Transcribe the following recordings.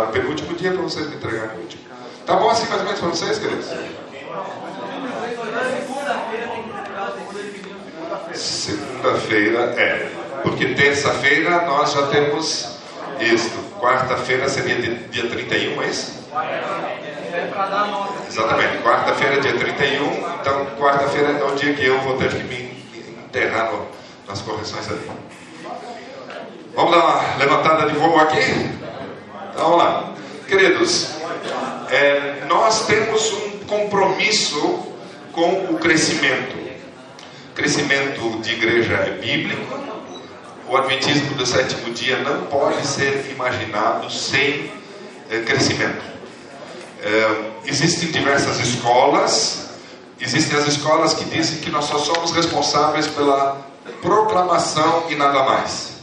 mandar no penúltimo dia para vocês me entregarem no último. Tá bom assim mais ou menos para vocês, queridos? Segunda-feira é. Porque terça-feira nós já temos isto. Quarta-feira seria dia 31, é isso? Exatamente. Quarta-feira, dia 31. Então, quarta-feira é o dia que eu vou ter que me enterrar no, nas correções ali. Vamos dar uma levantada de voo aqui? Então, vamos lá. Queridos, é, nós temos um compromisso com o crescimento. Crescimento de igreja é bíblico. O Adventismo do sétimo dia não pode ser imaginado sem é, crescimento. É, existem diversas escolas, existem as escolas que dizem que nós só somos responsáveis pela proclamação e nada mais.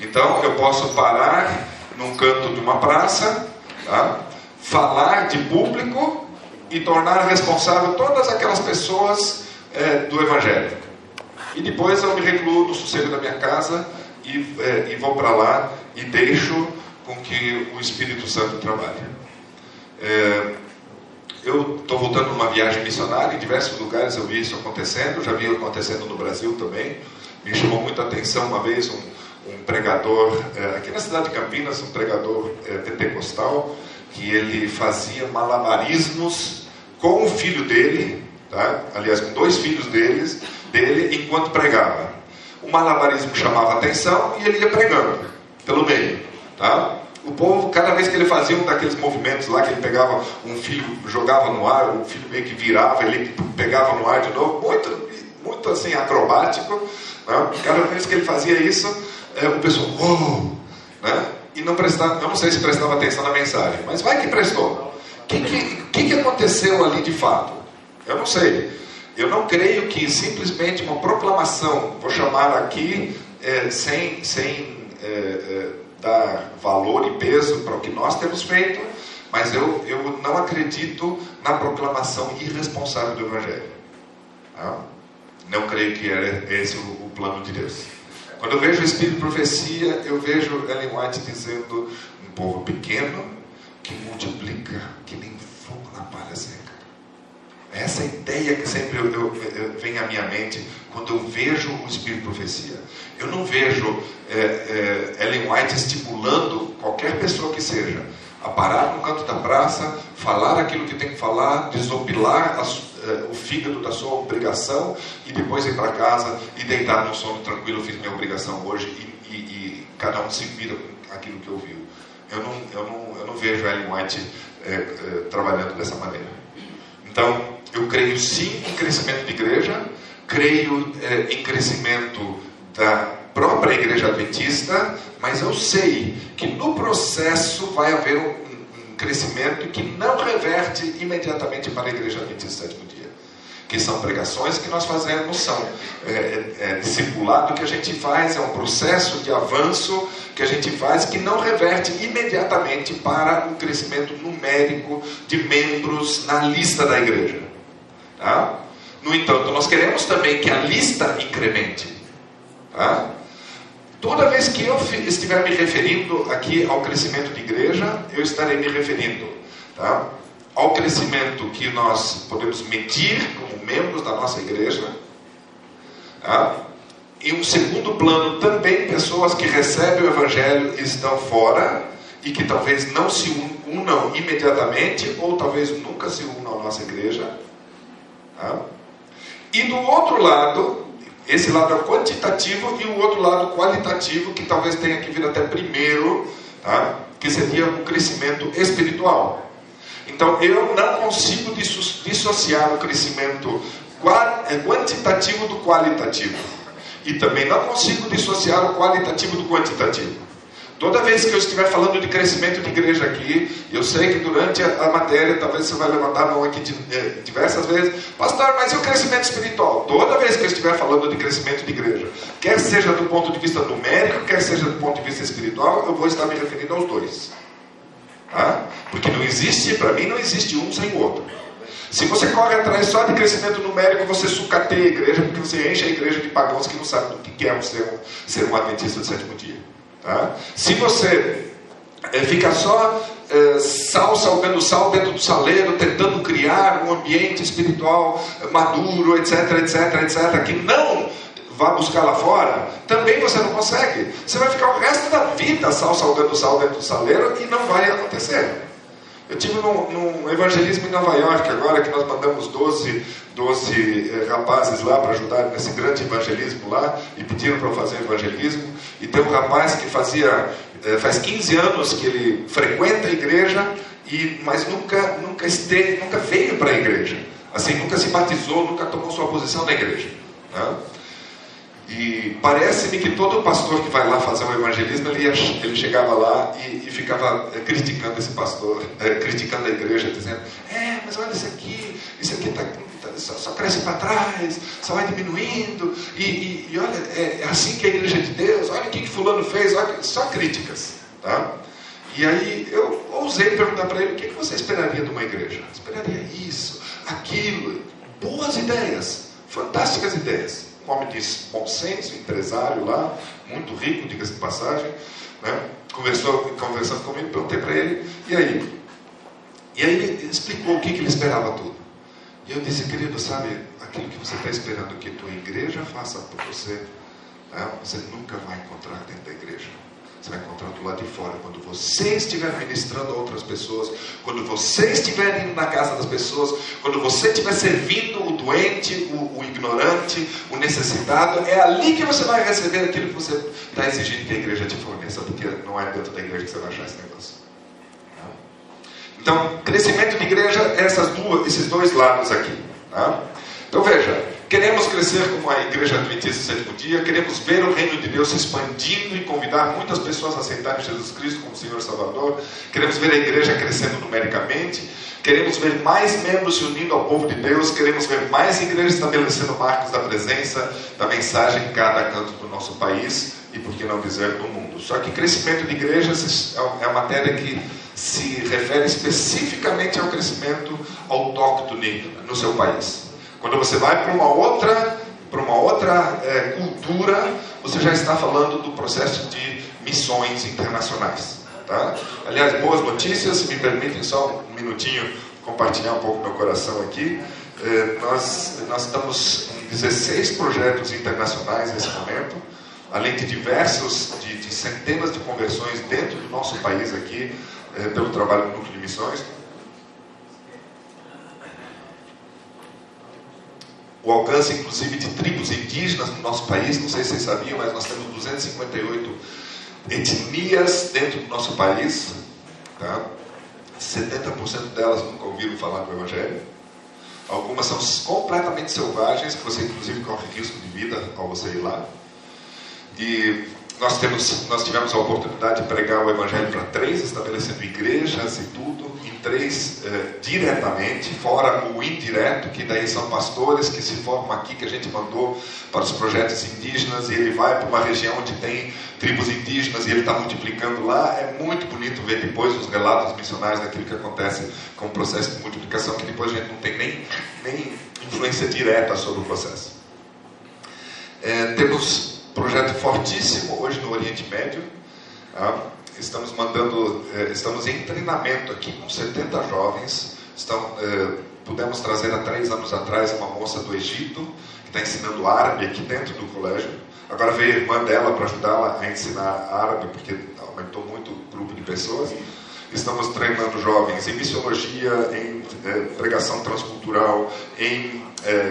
Então eu posso parar num canto de uma praça, tá? falar de público e tornar responsável todas aquelas pessoas é, do Evangelho. E depois eu me recluo no sossego da minha casa e, é, e vou para lá e deixo com que o Espírito Santo trabalhe. É, eu estou voltando numa viagem missionária, em diversos lugares eu vi isso acontecendo, já vi acontecendo no Brasil também. Me chamou muita atenção uma vez um, um pregador, é, aqui na cidade de Campinas, um pregador é, pentecostal, que ele fazia malabarismos com o filho dele, tá? aliás, com dois filhos deles, dele, enquanto pregava. O malabarismo chamava atenção e ele ia pregando pelo meio. Tá? O povo, cada vez que ele fazia um daqueles movimentos lá, que ele pegava um filho, jogava no ar, o filho meio que virava, ele pegava no ar de novo, muito, muito assim, acrobático. Né? Cada vez que ele fazia isso, é, o pessoal, oh! Né? E não prestava, eu não sei se prestava atenção na mensagem, mas vai que prestou. O que, que, que, aconteceu ali de fato? Eu não sei. Eu não creio que simplesmente uma proclamação, vou chamar aqui, é, sem, sem é, é, dar valor e peso para o que nós temos feito, mas eu, eu não acredito na proclamação irresponsável do Evangelho. Tá? Não creio que era esse o, o plano de Deus. Quando eu vejo o Espírito de Profecia, eu vejo Ellen White dizendo: um povo pequeno que multiplica que nem fogo na palha seca. Essa é ideia que sempre eu, eu, eu, vem à minha mente quando eu vejo o Espírito de Profecia. Eu não vejo é, é, Ellen White estimulando qualquer pessoa que seja a parar no canto da praça, falar aquilo que tem que falar, desopilar as, o fígado da sua obrigação e depois ir para casa e deitar no sono tranquilo. fiz minha obrigação hoje e, e, e, cada um se vira com aquilo que ouviu. Eu não, eu não, eu não vejo Ellen White é, é, trabalhando dessa maneira. Então, eu creio sim em crescimento de igreja, creio é, em crescimento da própria igreja adventista, mas eu sei que no processo vai haver um, um crescimento que não reverte imediatamente para a igreja adventista dia. Que são pregações que nós fazemos, são é, é, é, discipulado que a gente faz, é um processo de avanço que a gente faz que não reverte imediatamente para um crescimento numérico de membros na lista da igreja. Tá? No entanto, nós queremos também que a lista incremente. Tá? Toda vez que eu estiver me referindo aqui ao crescimento de igreja, eu estarei me referindo tá? Ao crescimento que nós podemos medir como membros da nossa igreja. Tá? Em um segundo plano, também pessoas que recebem o Evangelho estão fora e que talvez não se unam imediatamente ou talvez nunca se unam à nossa igreja. Tá? E do outro lado, esse lado é quantitativo e o outro lado qualitativo, que talvez tenha que vir até primeiro, tá? que seria o crescimento espiritual. Então, eu não consigo dissociar o crescimento é, quantitativo do qualitativo. E também não consigo dissociar o qualitativo do quantitativo. Toda vez que eu estiver falando de crescimento de igreja aqui, eu sei que durante a, matéria, talvez você vai levantar a mão aqui de, diversas vezes, pastor, mas e o crescimento espiritual? Toda vez que eu estiver falando de crescimento de igreja, quer seja do ponto de vista numérico, quer seja do ponto de vista espiritual, eu vou estar me referindo aos dois. Tá? Porque não existe, para mim, não existe um sem o outro. Se você corre atrás só de crescimento numérico, você sucateia a igreja, porque você enche a igreja de pagãos que não sabem o que é ser um, ser um adventista do sétimo dia. Tá? Se você é, fica só é, sal salgando sal dentro do saleiro, tentando criar um ambiente espiritual maduro, etc, etc, etc, que não vá buscar lá fora, também você não consegue. Você vai ficar o resto da vida sal salgando sal dentro do saleiro e não vai acontecer. Eu tive num, num, evangelismo em Nova York agora, que nós mandamos 12, 12 eh, rapazes lá para ajudar nesse grande evangelismo lá, e pediram para eu fazer evangelismo. E tem um rapaz que fazia, eh, faz 15 anos que ele frequenta a igreja, e, mas nunca, nunca, esteve, nunca veio para a igreja. Assim, nunca se batizou, nunca tomou sua posição na igreja. Né? E parece-me que todo pastor que vai lá fazer um evangelismo, ele, ele chegava lá e, e ficava é, criticando esse pastor, é, criticando a igreja, dizendo: É, mas olha isso aqui, isso aqui tá, tá, só, só, cresce para trás, só vai diminuindo, e, e, e olha, é, é, assim que a igreja de Deus, olha o que, que Fulano fez, olha, só críticas. Tá? E aí eu ousei perguntar para ele: O que, que você esperaria de uma igreja? Esperaria isso, aquilo, boas ideias, fantásticas ideias homem de bom senso, empresário lá, muito rico, diga-se de passagem, né? Conversou, conversando comigo, perguntei para ele, e aí? E aí ele explicou o que, que ele esperava tudo. E eu disse, querido, sabe, aquilo que você está esperando que tua igreja faça por você, né? você nunca vai encontrar dentro da igreja. Você vai encontrar do lado de fora. Quando você estiver ministrando a outras pessoas, quando você estiver indo na casa das pessoas, quando você estiver servindo o doente, o, o ignorante, o necessitado, é ali que você vai receber aquilo que você está exigindo que a igreja te forneça, porque não é dentro da igreja que você vai achar esse negócio. Então, crescimento de igreja é essas duas, esses dois lados aqui. Tá? Então veja, Queremos crescer como a Igreja Adventista Sétimo Dia, queremos ver o reino de Deus se expandindo e convidar muitas pessoas a aceitarem Jesus Cristo como Senhor Salvador. Queremos ver a igreja crescendo numericamente. Queremos ver mais membros se unindo ao povo de Deus. Queremos ver mais igrejas estabelecendo marcos da presença, da mensagem em cada canto do nosso país e, por que não dizer, do mundo. Só que crescimento de igrejas é uma matéria que se refere especificamente ao crescimento autóctone no seu país. Quando você vai para uma outra, para uma outra é, cultura, você já está falando do processo de missões internacionais. Tá? Aliás, boas notícias, se me permitem só um minutinho compartilhar um pouco meu coração aqui. É, nós, nós estamos em 16 projetos internacionais nesse momento, além de diversos, de, de centenas de conversões dentro do nosso país aqui, é, pelo trabalho do Núcleo de Missões. O alcance, inclusive, de tribos indígenas no nosso país. Não sei se vocês sabiam, mas nós temos 258 etnias dentro do nosso país. Tá? 70% delas nunca ouviram falar do Evangelho. Algumas são completamente selvagens, que você, inclusive, corre risco de vida ao você ir lá. E nós, temos, nós tivemos a oportunidade de pregar o Evangelho para três, estabelecendo igrejas e tudo, em três eh, diretamente, fora o indireto, que daí são pastores que se formam aqui, que a gente mandou para os projetos indígenas, e ele vai para uma região onde tem tribos indígenas e ele está multiplicando lá. É muito bonito ver depois os relatos missionários daquilo que acontece com o processo de multiplicação, que depois a gente não tem nem, nem influência direta sobre o processo. É, temos projeto fortíssimo hoje no Oriente Médio. Tá? Estamos mandando, eh, estamos em treinamento aqui com 70 jovens. Estão, eh, pudemos trazer há três anos atrás uma moça do Egito que está ensinando árabe aqui dentro do colégio. Agora veio a irmã dela para ajudá-la a ensinar árabe, porque aumentou muito o grupo de pessoas. Estamos treinando jovens em missiologia, em eh, pregação transcultural, em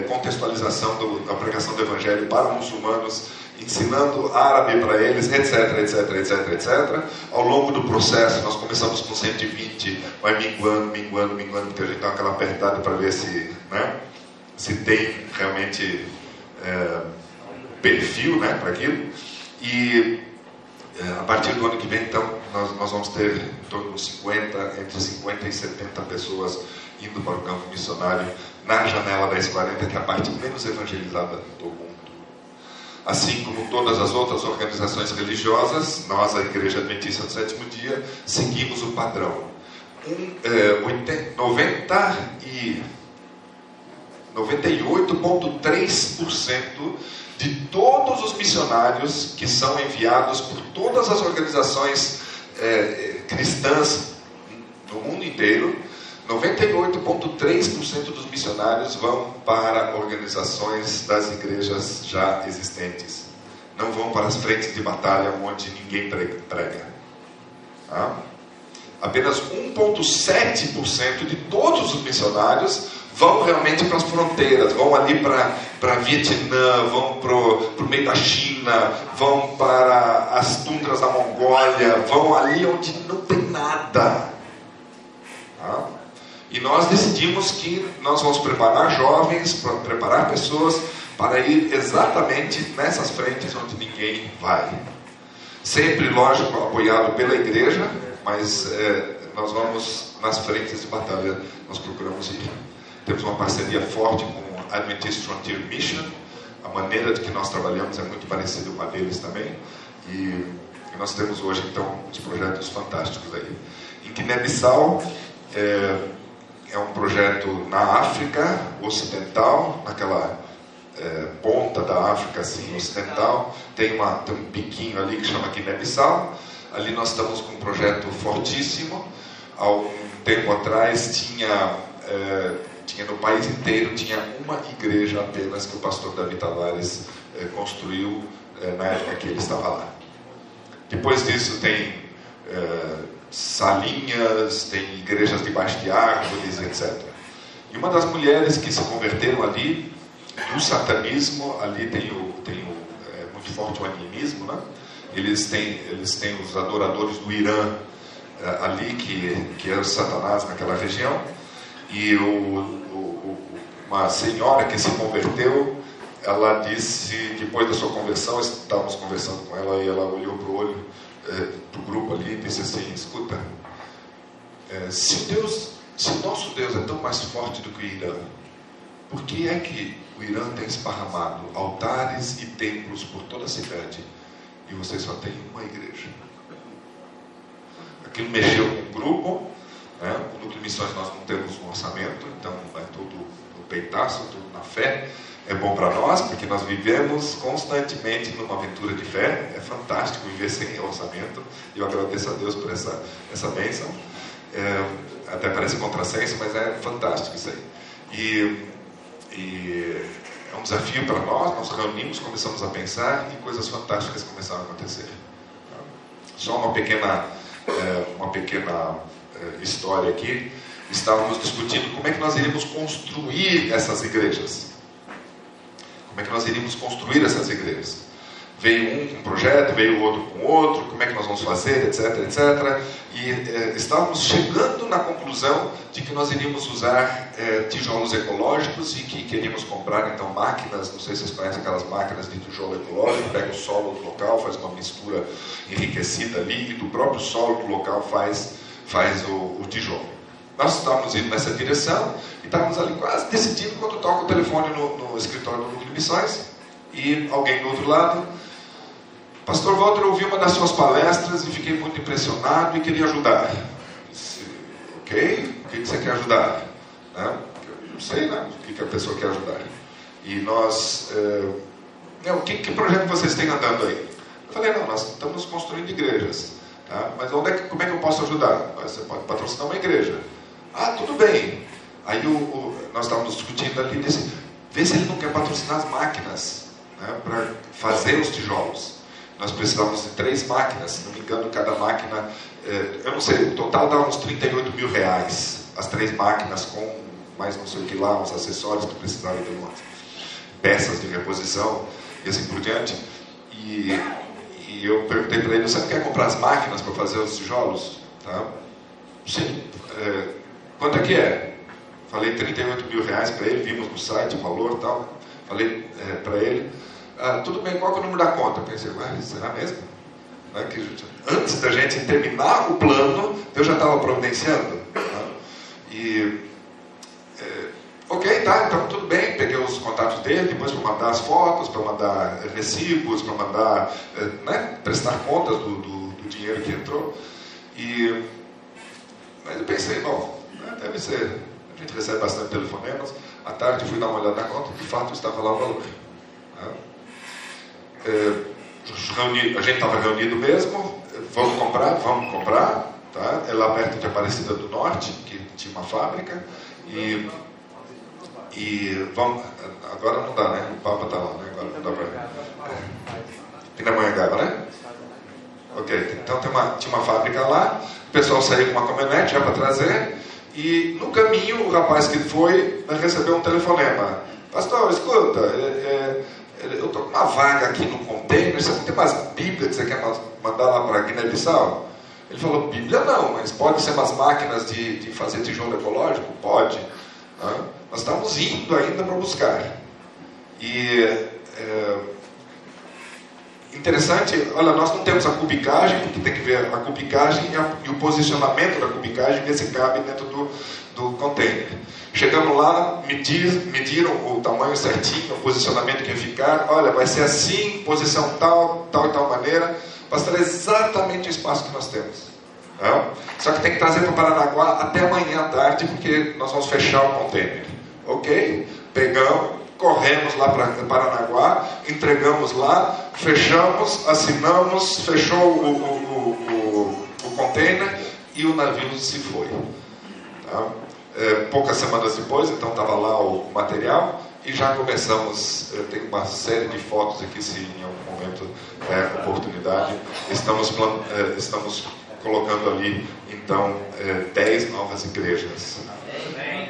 contextualização do, da pregação do evangelho para muçulmanos ensinando árabe para eles, etc, etc, etc, etc. Ao longo do processo, nós começamos com 120, vai minguando, minguando, minguando, porque a gente dá aquela apertada para ver se, né, se tem realmente é, perfil né, para aquilo. E é, a partir do ano que vem, então, nós, nós vamos ter em torno de 50, entre 50 e 70 pessoas indo para o campo missionário na janela da S40, que é a parte menos evangelizada do mundo. Assim como todas as outras organizações religiosas, nós, a Igreja Adventista do Sétimo Dia, seguimos o padrão. Um, é, 90 e 98,3% de todos os missionários que são enviados por todas as organizações é, cristãs mundo inteiro, 98,3% dos missionários vão para organizações das igrejas já existentes. Não vão para as frentes de batalha onde ninguém prega. Tá? Apenas 1,7% de todos os missionários vão realmente para as fronteiras, vão ali para Vietnã, vão para o meio da China, vão para as tundras da Mongólia, vão ali onde não tem nada. Tá? E nós decidimos que nós vamos preparar jovens, para preparar pessoas para ir exatamente nessas frentes onde ninguém vai. Sempre, lógico, apoiado pela igreja, mas é, nós vamos nas frentes de batalha, nós procuramos ir. Temos uma parceria forte com a Adventist Frontier Mission. A maneira de que nós trabalhamos é muito parecida com a deles também. E nós temos hoje, então, uns projetos fantásticos aí. Em Guiné-Bissau, é, é um projeto na África Ocidental, naquela é, ponta da África assim, ocidental, tem, uma, tem um piquinho ali que chama Guiné-Bissau. Ali nós estamos com um projeto fortíssimo. Há um tempo atrás tinha, é, tinha no país inteiro tinha uma igreja apenas que o pastor David Tavares é, construiu é, na época que ele estava lá. Depois disso tem é, salinhas, tem igrejas debaixo de árvores, etc. E uma das mulheres que se converteram ali, do satanismo, ali tem, o, tem o, é, muito forte o animismo, né? eles, têm, eles têm os adoradores do Irã é, ali, que, que é o Satanás naquela região, e o, o, uma senhora que se converteu, ela disse, depois da sua conversão, estávamos conversando com ela e ela olhou para o olho é, para o grupo ali e disse assim: escuta, é, se Deus, se nosso Deus é tão mais forte do que o Irã, por que é que o Irã tem esparramado altares e templos por toda a cidade e você só tem uma igreja? Aquilo mexeu com o grupo, né? de missões nós não temos um orçamento, então é tudo no peitaço, tudo na fé é bom para nós, porque nós vivemos constantemente numa aventura de fé. É fantástico viver sem orçamento. E eu agradeço a Deus por essa, essa bênção. É, até parece contrassenso, mas é fantástico isso aí. E, e é um desafio para nós. Nós reunimos, começamos a pensar e coisas fantásticas começaram a acontecer. Só uma pequena, é, uma pequena é, história aqui. Estávamos discutindo como é que nós iríamos construir essas igrejas. Como é que nós iríamos construir essas igrejas? Veio um com um projeto, veio o outro com outro, como é que nós vamos fazer, etc, etc. E eh, estávamos chegando na conclusão de que nós iríamos usar eh, tijolos ecológicos e que queríamos comprar então máquinas, não sei se vocês conhecem aquelas máquinas de tijolo ecológico, pega o solo do local, faz uma mistura enriquecida ali e do próprio solo do local faz, faz o, o tijolo. Nós estávamos indo nessa direção e estávamos ali quase decidindo quando toca o telefone no, no escritório do Núcleo de Missões e alguém do outro lado. Pastor Walter, eu ouvi uma das suas palestras e fiquei muito impressionado e queria ajudar. Disse, ok, o que você quer ajudar? Né? Não sei né? o que a pessoa quer ajudar. E nós, é, o que, que projeto vocês têm andando aí? Eu falei, não, nós estamos construindo igrejas. Tá? Mas onde é que, como é que eu posso ajudar? Você pode patrocinar uma igreja. Ah, tudo bem. Aí o, o, nós estávamos discutindo ali, disse, vê se ele não quer patrocinar as máquinas né, para fazer os tijolos. Nós precisávamos de três máquinas, se não me engano, cada máquina, eh, eu não sei, o total dá uns 38 mil reais. As três máquinas com mais não sei o que lá, uns acessórios que precisavam de umas peças de reposição e assim por diante. E, e eu perguntei para ele, você não quer comprar as máquinas para fazer os tijolos? Tá? Sim. É, Quanto é que é? Falei 38 mil reais para ele, vimos no site o valor tal. Falei é, para ele, ah, tudo bem, qual é o número da conta? Pensei, ué, será mesmo? É que, antes da gente terminar o plano, eu já estava providenciando. Né? E, é, ok, tá, então tudo bem, peguei os contatos dele, depois para mandar as fotos, para mandar recibos, para mandar, é, né, prestar contas do, do, do dinheiro que entrou. E, mas eu pensei, bom, né? Deve ser. A gente recebe bastante telefonemas. À tarde fui dar uma olhada na conta, de fato estava lá o valor. Né? É, a gente estava reunido mesmo, vamos comprar, vamos comprar. tá? é lá perto de Aparecida do Norte, que tinha uma fábrica, e, e vamos, agora não dá, né? O Papa está lá, né? agora não dá para. É. Pindamonhangaba, né? Ok, então tem uma, tinha uma fábrica lá, o pessoal saiu com uma caminhonete já para trazer, e no caminho o rapaz que foi recebeu um telefonema. Pastor, escuta, é, é, eu estou com uma vaga aqui no container, você não tem umas bíblias que você quer mandar lá para Guiné-Bissau? Ele falou, Bíblia não, mas pode ser umas máquinas de, de fazer tijolo ecológico? Pode. Nós estamos indo ainda para buscar. E é, interessante, olha, nós não temos a cubicagem, porque tem que ver a cubicagem e, a, e o posicionamento da cubicagem, ver se cabe dentro do, do container. Chegamos lá, medir, mediram o tamanho certinho, o posicionamento que ia ficar. Olha, vai ser assim, posição tal, tal e tal maneira. Pastor, é exatamente o espaço que nós temos. Não? Só que tem que trazer para Paranaguá até amanhã à tarde, porque nós vamos fechar o container. Ok? Pegamos, corremos lá para Paranaguá, entregamos lá, fechamos, assinamos, fechou o, o, o, o container e o navio se foi. Tá? É, poucas semanas depois, então estava lá o material e já começamos. Eu tenho uma série de fotos aqui, se em algum momento é oportunidade. Estamos, é, estamos colocando ali, então, é, 10 novas igrejas.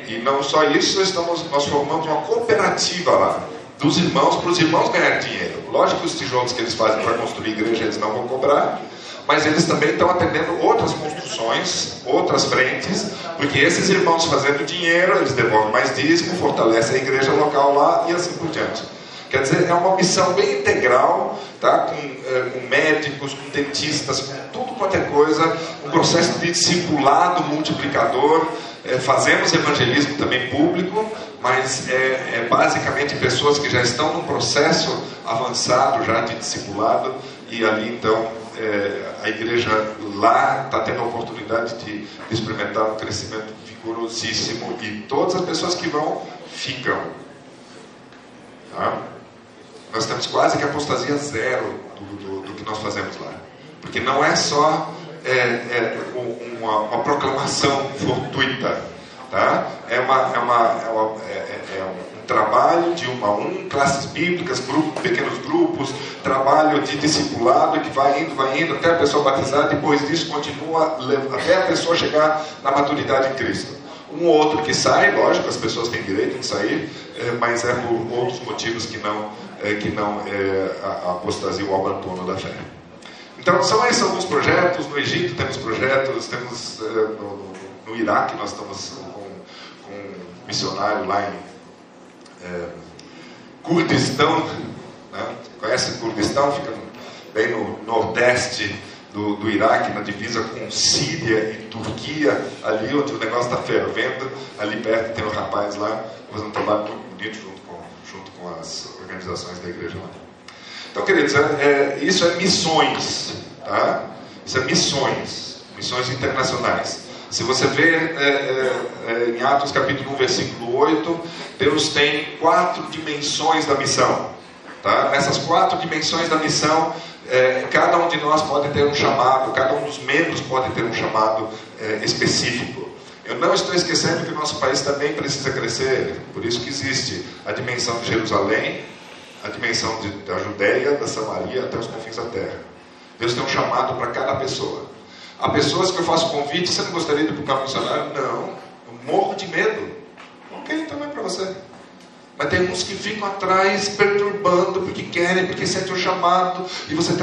E não só isso, estamos, nós formamos uma cooperativa lá, dos irmãos, para os irmãos ganharem dinheiro. Lógico que os tijolos que eles fazem para construir igreja eles não vão cobrar, mas eles também estão atendendo outras construções, outras frentes, porque esses irmãos fazendo dinheiro, eles devolvem mais dízimo, fortalecem a igreja local lá e assim por diante. Quer dizer, é uma missão bem integral, tá? com, é, com médicos, com dentistas, com tudo quanto é coisa, um processo de discipulado multiplicador. É, fazemos evangelismo também público, mas é, é, basicamente pessoas que já estão num processo avançado já de discipulado e ali então é, a igreja lá está tendo a oportunidade de, de experimentar um crescimento vigorosíssimo e todas as pessoas que vão ficam. Tá? Nós temos quase que apostasia zero do, do, do que nós fazemos lá. Porque não é só é, é, uma, uma, proclamação fortuita. Tá? É, uma, é, uma, é, uma, é, é, é um trabalho de um a um, classes bíblicas, grupo, pequenos grupos, trabalho de discipulado que vai indo, vai indo, até a pessoa batizar, depois disso continua até a pessoa chegar na maturidade em Cristo. Um ou outro que sai, lógico, as pessoas têm direito de sair, é, mas é por outros motivos que não, é, que não é a apostasia ou o abandono da fé. Então, são esses alguns projetos. No Egito temos projetos, temos é, no, no, Iraque nós estamos com, com um missionário lá em é, Kurdistão. Né? Conhece Kurdistão? Fica bem no nordeste do, do Iraque, na divisa com Síria e Turquia, ali onde o negócio está fervendo, ali perto tem um rapaz lá fazendo um trabalho muito bonito junto com, junto com as organizações da igreja lá. Então, queridos, é, é, isso é missões, tá? Isso é missões, missões internacionais. Se você vê é, é, é em Atos capítulo 1, versículo 8, Deus tem quatro dimensões da missão. Tá? Nessas quatro dimensões da missão, é, cada um de nós pode ter um chamado, cada um dos membros pode ter um chamado específico. Eu não estou esquecendo que o nosso país também precisa crescer, por isso que existe a dimensão de Jerusalém, a dimensão de, da Judéia, da Samaria até os confins da terra. Deus tem um chamado para cada pessoa. Há pessoas que eu faço convite, você não gostaria de ir para o campo missionário? Não, eu morro de medo. Ok, então é para você. Mas tem uns que ficam atrás perturbando porque querem, porque sentem o chamado, e você eh,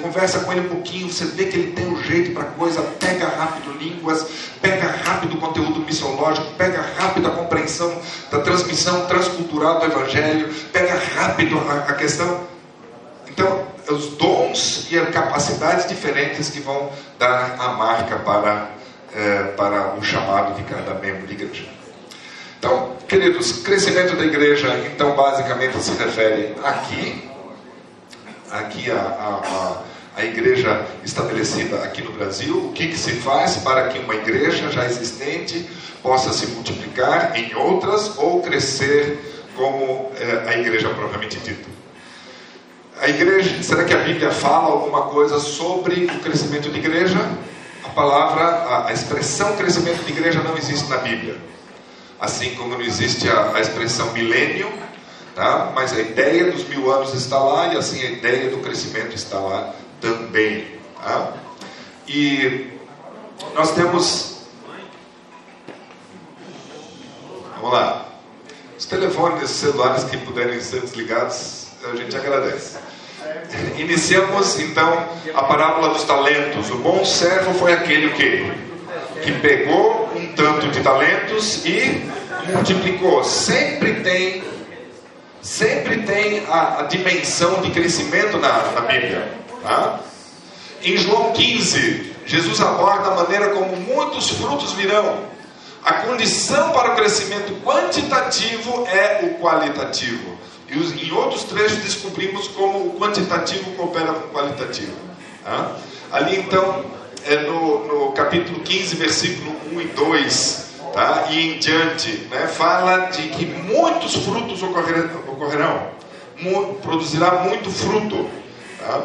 conversa com ele um pouquinho, você vê que ele tem um jeito para coisa, pega rápido línguas, pega rápido o conteúdo missiológico, pega rápido a compreensão da transmissão transcultural do Evangelho, pega rápido a, questão. Então, os dons e as capacidades diferentes que vão dar a marca para, é, para o chamado de cada membro de igreja. Então, queridos, crescimento da igreja, então, basicamente se refere aqui, aqui a, a, a, igreja estabelecida aqui no Brasil, o que, que se faz para que uma igreja já existente possa se multiplicar em outras ou crescer como é, a igreja propriamente dita. A igreja, será que a Bíblia fala alguma coisa sobre o crescimento de igreja? A palavra, a, a expressão crescimento de igreja não existe na Bíblia. Assim como não existe a, a expressão milênio, tá? mas a ideia dos mil anos está lá e assim a ideia do crescimento está lá também. Tá? E nós temos. Vamos lá. Os telefones celulares que puderem ser desligados, a gente agradece. Iniciamos então a parábola dos talentos. O bom servo foi aquele que, que pegou um tanto de talentos e multiplicou. Sempre tem, sempre tem a, a dimensão de crescimento na, na Bíblia. Tá? Em João 15, Jesus aborda a maneira como muitos frutos virão. A condição para o crescimento quantitativo é o qualitativo. E em outros trechos descobrimos como o quantitativo coopera com o qualitativo. Tá? Ali então, é no, no, capítulo 15, versículo 1 e 2, tá? e em diante, né? fala de que muitos frutos ocorrerão, produzirá muito fruto. Tá?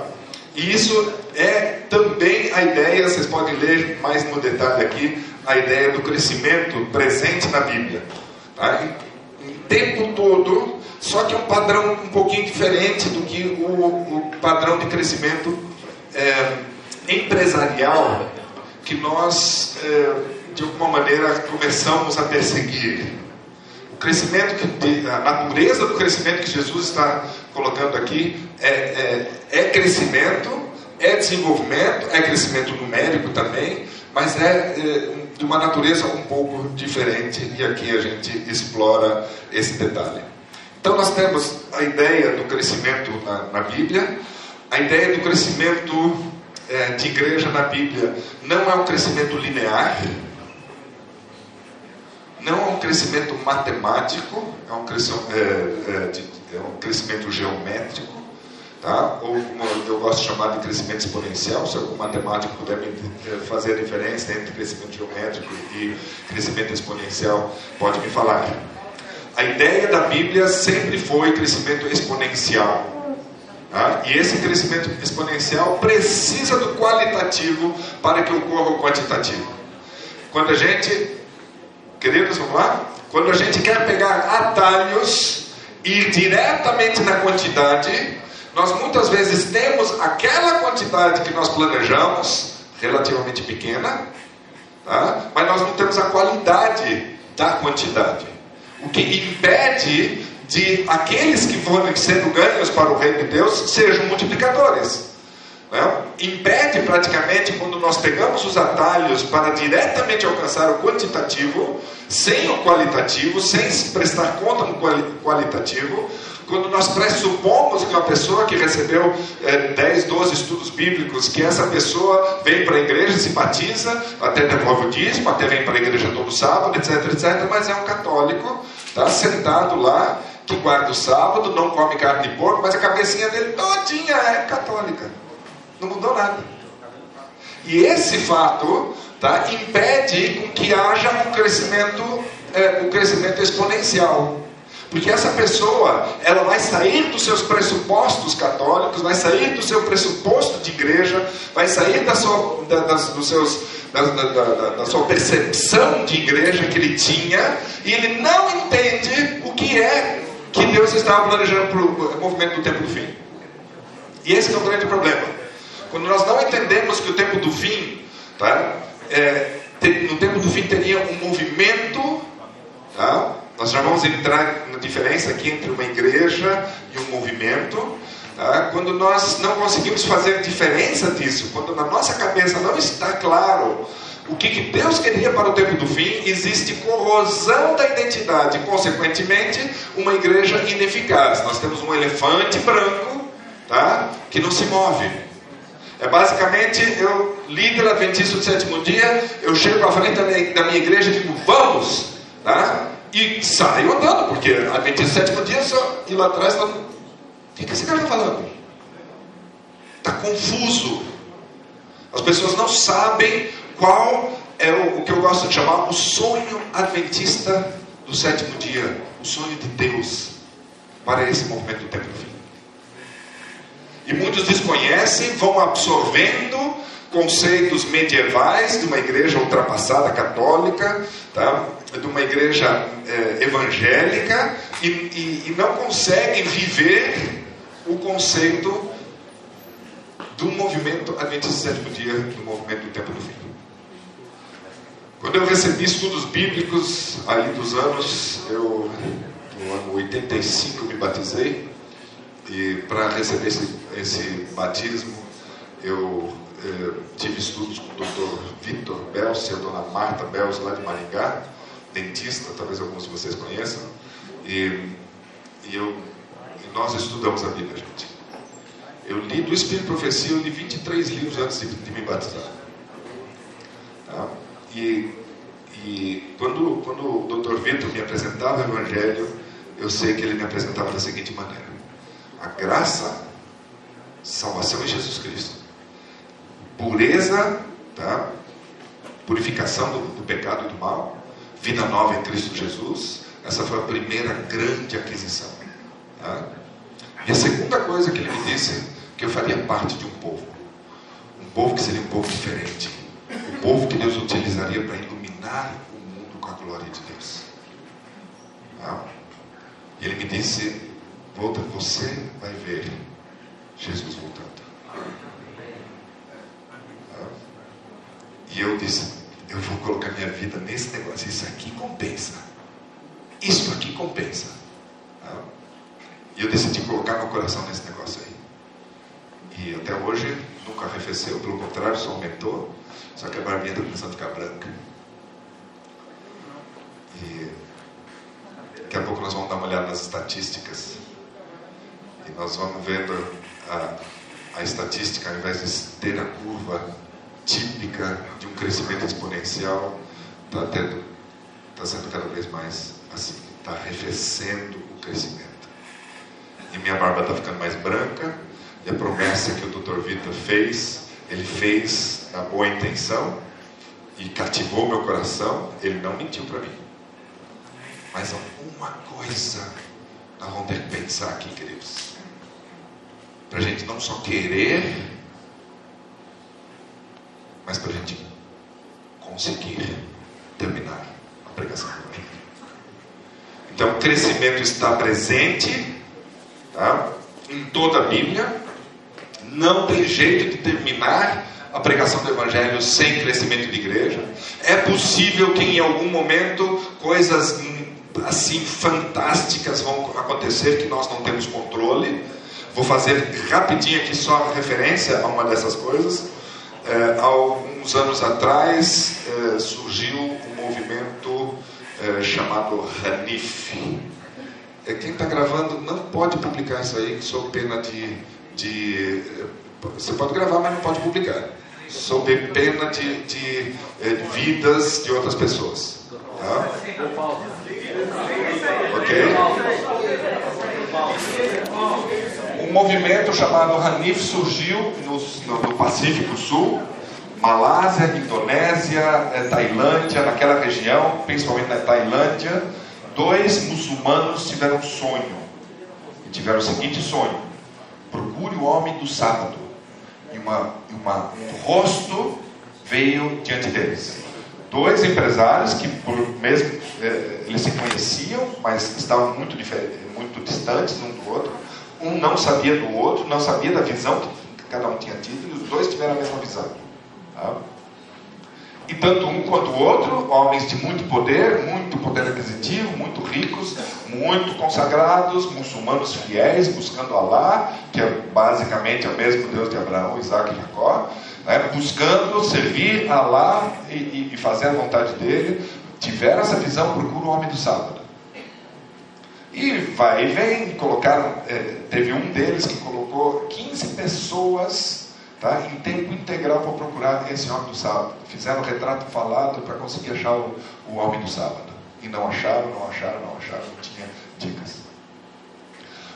E isso é também a ideia, vocês podem ler mais no detalhe aqui, a ideia do crescimento presente na Bíblia. Tá? Em tempo todo, só que é um padrão um pouquinho diferente do que o, o padrão de crescimento é, empresarial que nós, é, de alguma maneira, começamos a perseguir. O crescimento, que, a natureza do crescimento que Jesus está colocando aqui é, é, é crescimento, é desenvolvimento, é crescimento numérico também, mas é, é, de uma natureza um pouco diferente e aqui a gente explora esse detalhe. Então nós temos a ideia do crescimento na, na Bíblia, a ideia do crescimento é, de igreja na Bíblia não é um crescimento linear, não é um crescimento matemático, é um crescimento, é, é, é um crescimento geométrico, tá? ou como eu gosto de chamar de crescimento exponencial, se algum matemático puder é, fazer a diferença entre crescimento geométrico e crescimento exponencial, pode me falar. A ideia da Bíblia sempre foi crescimento exponencial. Tá? E esse crescimento exponencial precisa do qualitativo para que ocorra o quantitativo. Quando a gente, queridos, vamos lá? Quando a gente quer pegar atalhos e ir diretamente na quantidade, nós muitas vezes temos aquela quantidade que nós planejamos, relativamente pequena, tá? mas nós não temos a qualidade da quantidade o que impede de aqueles que forem sendo ganhos para o reino de Deus sejam multiplicadores. Né? Impede praticamente quando nós pegamos os atalhos para diretamente alcançar o quantitativo, sem o qualitativo, sem prestar conta no qualitativo, quando nós pressupomos que uma pessoa que recebeu é, 10, 12 estudos bíblicos, que essa pessoa vem para a igreja, se batiza, até devolve o dízimo, até vem para a igreja todo sábado, etc, etc, mas é um católico, está sentado lá, que guarda o sábado, não come carne de porco, mas a cabecinha dele todinha é católica. Não mudou nada. E esse fato tá, impede que haja um crescimento, é, um crescimento exponencial. Porque essa pessoa, ela vai sair dos seus pressupostos católicos, vai sair do seu pressuposto de igreja, vai sair da sua, da, das, dos seus, da, da, da, sua percepção de igreja que ele tinha, e ele não entende o que é que Deus estava planejando para o movimento do tempo do fim. E esse é o grande problema. Quando nós não entendemos que o tempo do fim, tá, é, no tempo do fim teria um movimento, tá, nós já vamos entrar na diferença aqui entre uma igreja e um movimento. Tá? Quando nós não conseguimos fazer diferença disso, quando na nossa cabeça não está claro o que, que Deus queria para o tempo do fim, existe corrosão da identidade, consequentemente, uma igreja ineficaz. Nós temos um elefante branco tá? que não se move. É basicamente, eu, líder adventista do sétimo dia, eu chego à frente da minha, da minha igreja e digo, vamos! Tá? E saio andando, porque Adventista sétimo dia só ir lá atrás está. O que, que esse cara está falando? Está confuso. As pessoas não sabem qual é o, o que eu gosto de chamar o sonho adventista do sétimo dia, o sonho de Deus para esse movimento do tempo do fim. E muitos desconhecem, vão absorvendo, conceitos medievais de uma igreja ultrapassada católica, tá? de uma igreja é, evangélica, e, e, e não conseguem viver o conceito do movimento Adventista Sétimo Dia, do movimento do Tempo do Fim. Quando eu recebi estudos bíblicos, aí dos anos, eu, no ano 85 me batizei, e para receber esse, esse batismo, eu eh, tive estudos com o Dr. Vitor Bells e a dona Marta Bells, lá de Maringá, dentista, talvez alguns de vocês conheçam, e, e, eu, e nós estudamos a Bíblia, gente. Eu li do Espírito e Profecia, eu li 23 livros antes de, de me batizar. Tá? E, e quando, quando o Dr. Vitor me apresentava o Evangelho, eu sei que ele me apresentava da seguinte maneira: a graça, salvação em Jesus Cristo, pureza, tá? purificação do, do pecado e do mal, vida nova em Cristo Jesus. Essa foi a primeira grande aquisição. Tá? E a segunda coisa que ele me disse, que eu faria parte de um povo. Um povo que seria um povo diferente. Um povo que Deus utilizaria para iluminar o mundo com a glória de Deus. Tá? E ele me disse, volta, você vai ver Jesus voltando. E eu disse, eu vou colocar minha vida nesse negócio. Isso aqui compensa. Isso aqui compensa. E eu decidi colocar meu coração nesse negócio aí. E até hoje nunca arrefeceu, pelo contrário, só aumentou. Só que a barbinha está começando a ficar branca. E daqui a pouco nós vamos dar uma olhada nas estatísticas. E nós vamos vendo a, a estatística, ao invés de ter a curva típica de um crescimento exponencial, está está sendo cada vez mais assim, está arrefecendo o crescimento. E minha barba está ficando mais branca, e a promessa que o Dr. Vitor fez, ele fez na boa intenção e cativou meu coração, ele não mentiu para mim. Mas alguma coisa nós vamos ter que pensar aqui, queridos. Para a gente não só querer, mas para a gente conseguir terminar a pregação do Evangelho. Então, o crescimento está presente tá? em toda a Bíblia. Não tem jeito de terminar a pregação do Evangelho sem crescimento de igreja. É possível que em algum momento coisas assim fantásticas vão acontecer que nós não temos controle. Vou fazer rapidinho aqui só referência a uma dessas coisas. É, há alguns anos atrás é, surgiu um movimento é, chamado Hanif. É, quem está gravando não pode publicar isso aí, sob pena de, de. Você pode gravar, mas não pode publicar. Sob pena de, de, de vidas de outras pessoas. Tá? Ok? Movimento chamado Hanif surgiu no, no Pacífico Sul, Malásia, Indonésia, eh, Tailândia, naquela região, principalmente na Tailândia, dois muçulmanos tiveram um sonho. E tiveram o seguinte sonho: procure o homem do sábado. E uma, uma, um rosto veio diante deles. Dois empresários que, por mesmo eh, eles se conheciam, mas estavam muito, muito distantes um do outro. Um não sabia do outro, não sabia da visão que cada um tinha tido, e os dois tiveram a mesma visão. Tá? E tanto um quanto o outro, homens de muito poder, muito poder aquisitivo, muito ricos, muito consagrados, muçulmanos fiéis, buscando Allah, que é basicamente o mesmo Deus de Abraão, Isaac e Jacó, né? buscando servir Allah e, e, e fazer a vontade dele, tiveram essa visão, procura o homem do sábado. E vai e vem, colocaram, é, teve um deles que colocou 15 pessoas tá, em tempo integral para procurar esse homem do sábado. Fizeram o retrato falado para conseguir achar o, o homem do sábado. E não acharam, não acharam, não acharam, não tinha dicas.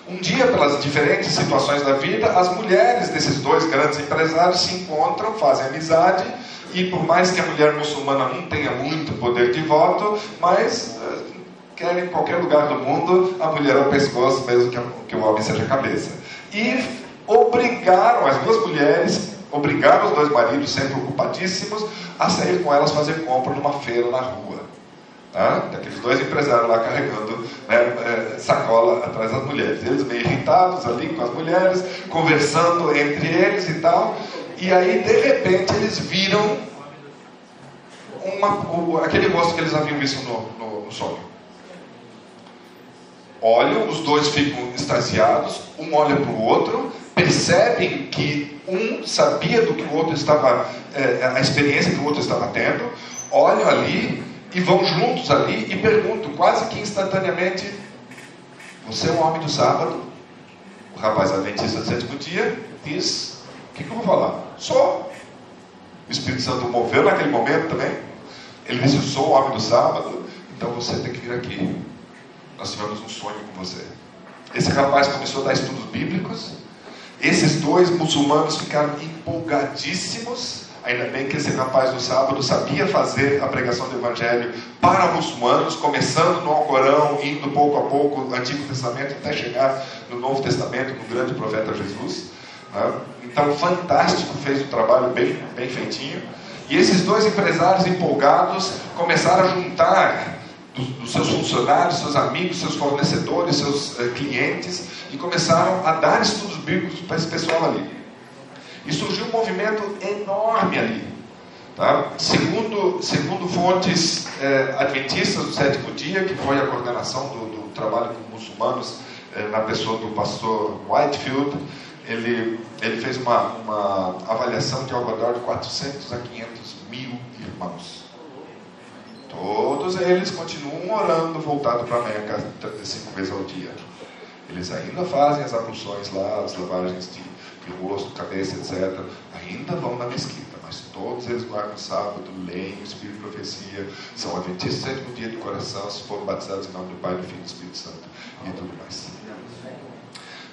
Um dia, pelas diferentes situações da vida, as mulheres desses dois grandes empresários se encontram, fazem amizade, e por mais que a mulher muçulmana não tenha muito poder de voto, mas uh, quer em qualquer lugar do mundo a mulher ao pescoço, mesmo que, que o homem seja a cabeça. E obrigaram, as duas mulheres obrigaram os dois maridos, sempre ocupadíssimos, a sair com elas fazer compra numa feira na rua. Tá? Aqueles dois empresários lá carregando né, é, sacola atrás das mulheres. Eles meio irritados ali com as mulheres, conversando entre eles e tal. E aí, de repente, eles viram uma, aquele rosto que eles haviam visto no, no, no sonho. Olham, os dois ficam extasiados, um olha para o outro, percebem que um sabia do que o outro estava, é, a experiência que o outro estava tendo, olham ali e vão juntos ali e perguntam, quase que instantaneamente: Você é um homem do sábado? O rapaz adventista do sétimo dia diz: O que, que eu vou falar? Sou. O Espírito Santo moveu naquele momento também. Ele disse: Eu sou o homem do sábado, então você tem que vir aqui. Nós tivemos um sonho com você. Esse rapaz começou a dar estudos bíblicos. Esses dois muçulmanos ficaram empolgadíssimos Ainda bem que esse rapaz do sábado sabia fazer a pregação do Evangelho para muçulmanos, começando no Alcorão, indo pouco a pouco no Antigo Testamento até chegar no Novo Testamento, no grande profeta Jesus. Né? Então, fantástico, fez um trabalho bem, bem feitinho. E esses dois empresários empolgados começaram a juntar dos, dos seus funcionários, seus amigos, seus fornecedores, seus uh, clientes e começaram a dar estudos bíblicos para esse pessoal ali. E surgiu um movimento enorme ali. Tá? Segundo, segundo fontes eh, adventistas do sétimo dia, que foi a coordenação do, do trabalho com muçulmanos, eh, na pessoa do pastor Whitefield, ele, ele fez uma, uma avaliação de ao redor de 400 a 500 mil irmãos. Todos eles continuam orando voltado para a Meca cinco vezes ao dia. Eles ainda fazem as abluções lá, as lavagens de de rosto, cabeça, etc., ainda vão na mesquita, mas todos eles guardam o sábado, leem o Espírito de Profecia, são adventistas do sétimo dia de coração, se foram batizados em nome do Pai, do Filho e do Espírito Santo e tudo mais.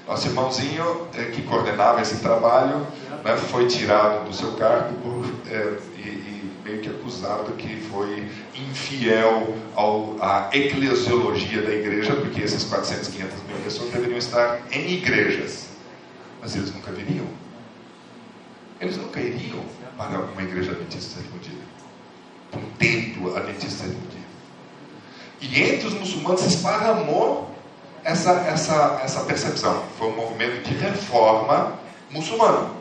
Nosso irmãozinho é, que coordenava esse trabalho né, foi tirado do seu cargo por, é, e, e, meio que acusado que foi infiel ao, à eclesiologia da igreja, porque esses 400, 500 mil pessoas deveriam estar em igrejas mas eles nunca viriam. Eles nunca iriam para uma igreja adventista para um templo adventista dia. E entre os muçulmanos se esparramou essa, essa, essa percepção. Foi um movimento de reforma muçulmana,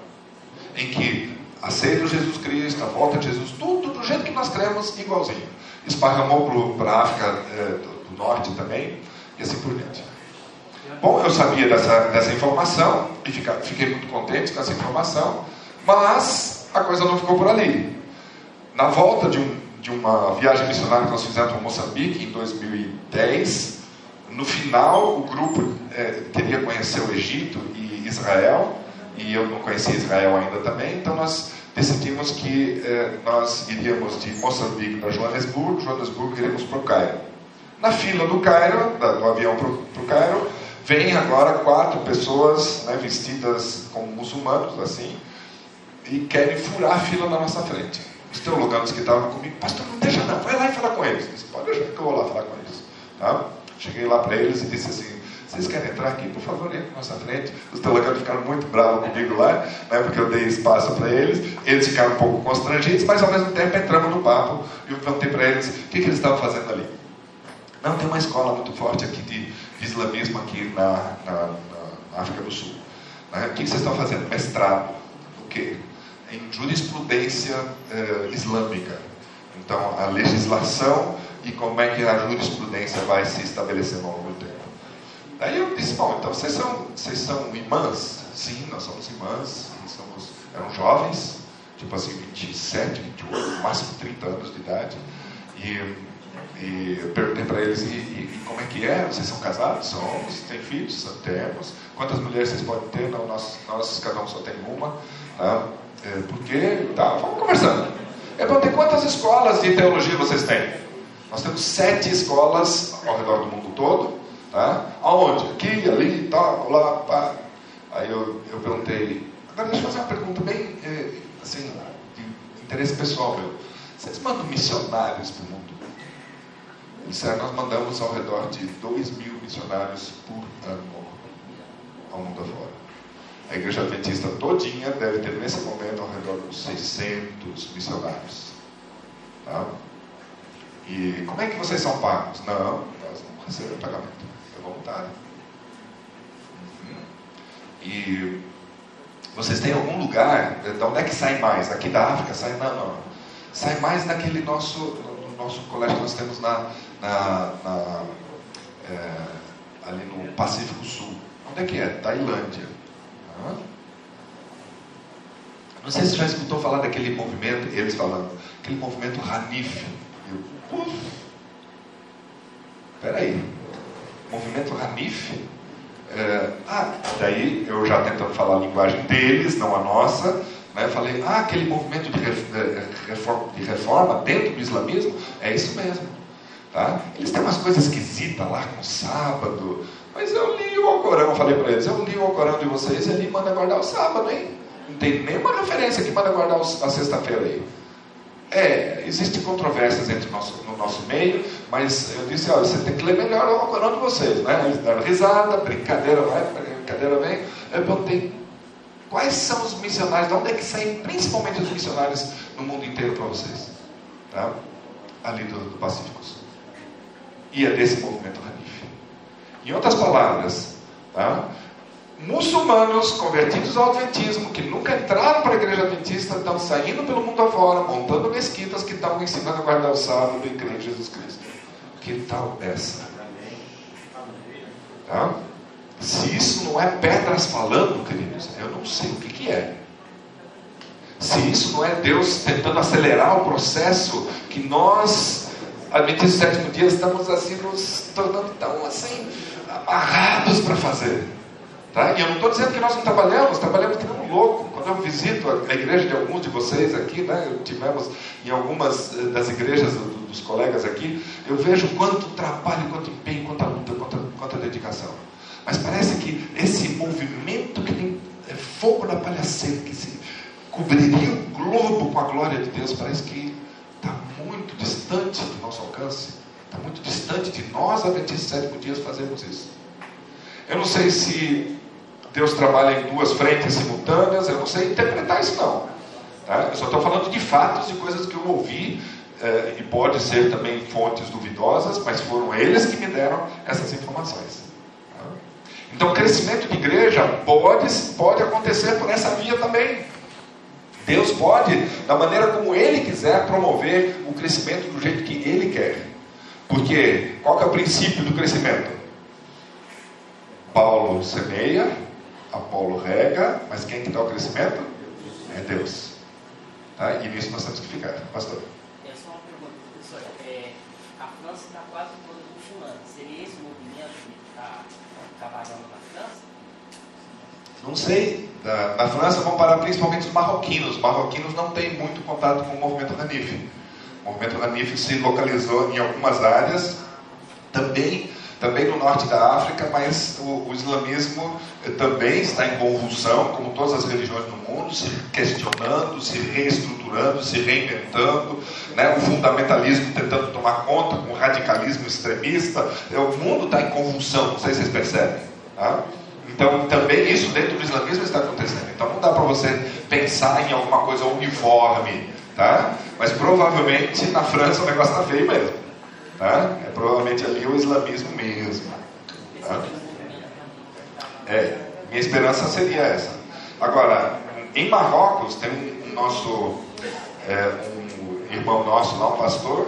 em que aceita Jesus Cristo, a volta de Jesus, tudo do jeito que nós cremos, igualzinho. Esparramou para a África é, do, do Norte também, e assim por diante. Bom, eu sabia dessa, dessa informação e fica, fiquei muito contente com essa informação, mas a coisa não ficou por ali. Na volta de, um, de uma viagem missionária que nós fizemos para Moçambique em 2010, no final o grupo é, queria conhecer o Egito e Israel, e eu não conhecia Israel ainda também, então nós decidimos que é, nós iríamos de Moçambique para Joanesburgo, Joanesburgo iríamos para o Cairo. Na fila do Cairo, do avião para o Cairo, Vêm agora quatro pessoas né, vestidas como muçulmanos, assim, e querem furar a fila na nossa frente. Os teologanos que estavam comigo, pastor, não deixa não, vai lá e fala com eles. disse, pode deixar que eu vou lá falar com eles. Tá? Cheguei lá para eles e disse assim, vocês querem entrar aqui, por favor, na nossa frente. Os teologanos ficaram muito bravos comigo lá, né, porque eu dei espaço para eles. Eles ficaram um pouco constrangidos, mas ao mesmo tempo entramos no papo e eu perguntei para eles o que, que eles estavam fazendo ali. Não, tem uma escola muito forte aqui de, islamismo aqui na, na, na, África do Sul. Né? O que vocês estão fazendo? Mestrado. O quê? Em jurisprudência eh, islâmica. Então, a legislação e como é que a jurisprudência vai se estabelecendo ao Daí eu disse, bom, então vocês são, vocês são irmãs? Sim, nós somos irmãs. Somos, eram jovens, tipo assim, 27, 28, máximo 30 anos de idade. E e eu perguntei para eles, e, e, como é que é? Vocês são casados? Somos. Tem filhos? Temos. Quantas mulheres vocês podem ter? Não, nós, nós cada um só tem uma. Tá? É, por quê? Tá, vamos conversando. Eu perguntei, quantas escolas de teologia vocês têm? Nós temos sete escolas ao redor do mundo todo. Aonde? Aqui, ali, tal, lá, pá. Aí eu, eu perguntei, agora deixa eu fazer uma pergunta bem, é, assim, de interesse pessoal meu. Vocês mandam missionários para o mundo? Disseram, nós mandamos ao redor de 2 mil missionários por ano ao mundo afora. A igreja adventista todinha deve ter nesse momento ao redor de uns 600 missionários. Tá? E como é que vocês são pagos? Não, nós não recebemos pagamento, voluntário. E vocês têm algum lugar, de onde é que sai mais? Aqui da África sai, não, não. Sai mais naquele nosso, no nosso colégio que nós temos na, na, na é, ali no Pacífico Sul. Onde é que é? Tailândia. Não sei se você já escutou falar daquele movimento, eles falando, aquele movimento Hanif. Eu, uf, peraí, movimento Hanif? É, ah, daí eu já tentando falar a linguagem deles, não a nossa, né, falei, ah, aquele movimento de reforma, de reforma dentro do islamismo, é isso mesmo. Tá? Eles têm umas coisas esquisitas lá com sábado, mas eu li o Alcorão, falei para eles, eu li o Alcorão de vocês e ali manda guardar o sábado, hein? Não tem nenhuma referência que manda guardar a sexta-feira aí. É, existem controvérsias entre nosso, no nosso meio, mas eu disse, olha, você tem que ler melhor o Alcorão de vocês, né? Eles deram risada, brincadeira vai, brincadeira vem. Eu perguntei, quais são os missionários, de onde é que saem principalmente os missionários no mundo inteiro para vocês? Tá? Ali do, do Pacífico Sul. E é desse movimento Hanif. Em outras palavras, tá? Muçulmanos convertidos ao Adventismo, que nunca entraram para a igreja adventista, estão saindo pelo mundo afora, montando mesquitas que estão ensinando a guardar o sábado e crer em Jesus Cristo. Que tal essa? Tá? Se isso não é pedras falando, queridos, eu não sei o que, que é. Se isso não é Deus tentando acelerar o processo que nós, adventistas do sétimo dia, estamos assim nos tornando tão assim amarrados para fazer. Tá? E eu não estou dizendo que nós não trabalhamos, trabalhamos que nem um louco. Quando eu visito a, igreja de alguns de vocês aqui, né, tivemos em algumas eh, das igrejas dos colegas aqui, eu vejo quanto trabalho, quanto empenho, quanta luta, quanta, quanta dedicação. Mas parece que esse movimento que tem é, fogo na palhaceira, que se cobriria o globo com a glória de Deus, parece que está muito distante do nosso alcance. Está muito distante de nós, adventistas sétimo dias, fazermos isso. Eu não sei se Deus trabalha em duas frentes simultâneas, eu não sei interpretar isso não. Tá? Eu só estou falando de fatos e coisas que eu ouvi, eh, e pode ser também fontes duvidosas, mas foram eles que me deram essas informações. Tá? Então, o crescimento de igreja pode, pode acontecer por essa via também. Deus pode, da maneira como Ele quiser, promover o crescimento do jeito que Ele quer. Porque qual que é o princípio do crescimento? Paulo semeia, Apolo rega, mas quem que dá o crescimento? É Deus. Tá? E nisso nós temos que ficar. Pastor. É só uma pergunta, professor. É, a França está quase toda muçulmana. Seria esse movimento que está trabalhando na França? Não sei. Na, na França vão parar principalmente os marroquinos. Os marroquinos não têm muito contato com o movimento Hanif. O movimento Hanif se localizou em algumas áreas, também também no norte da África, mas o, o, islamismo eh, também está em convulsão, como todas as religiões do mundo, se questionando, se reestruturando, se reinventando, né? o fundamentalismo tentando tomar conta com o radicalismo extremista. É, o mundo está em convulsão, não sei se vocês percebem. Tá? Então, também isso dentro do islamismo está acontecendo. Então, não dá para você pensar em alguma coisa uniforme, tá? Mas provavelmente na França o negócio está feio mesmo. Tá? É provavelmente ali o islamismo mesmo. Tá? É, minha esperança seria essa. Agora, em Marrocos tem um nosso é, um irmão nosso lá, um pastor,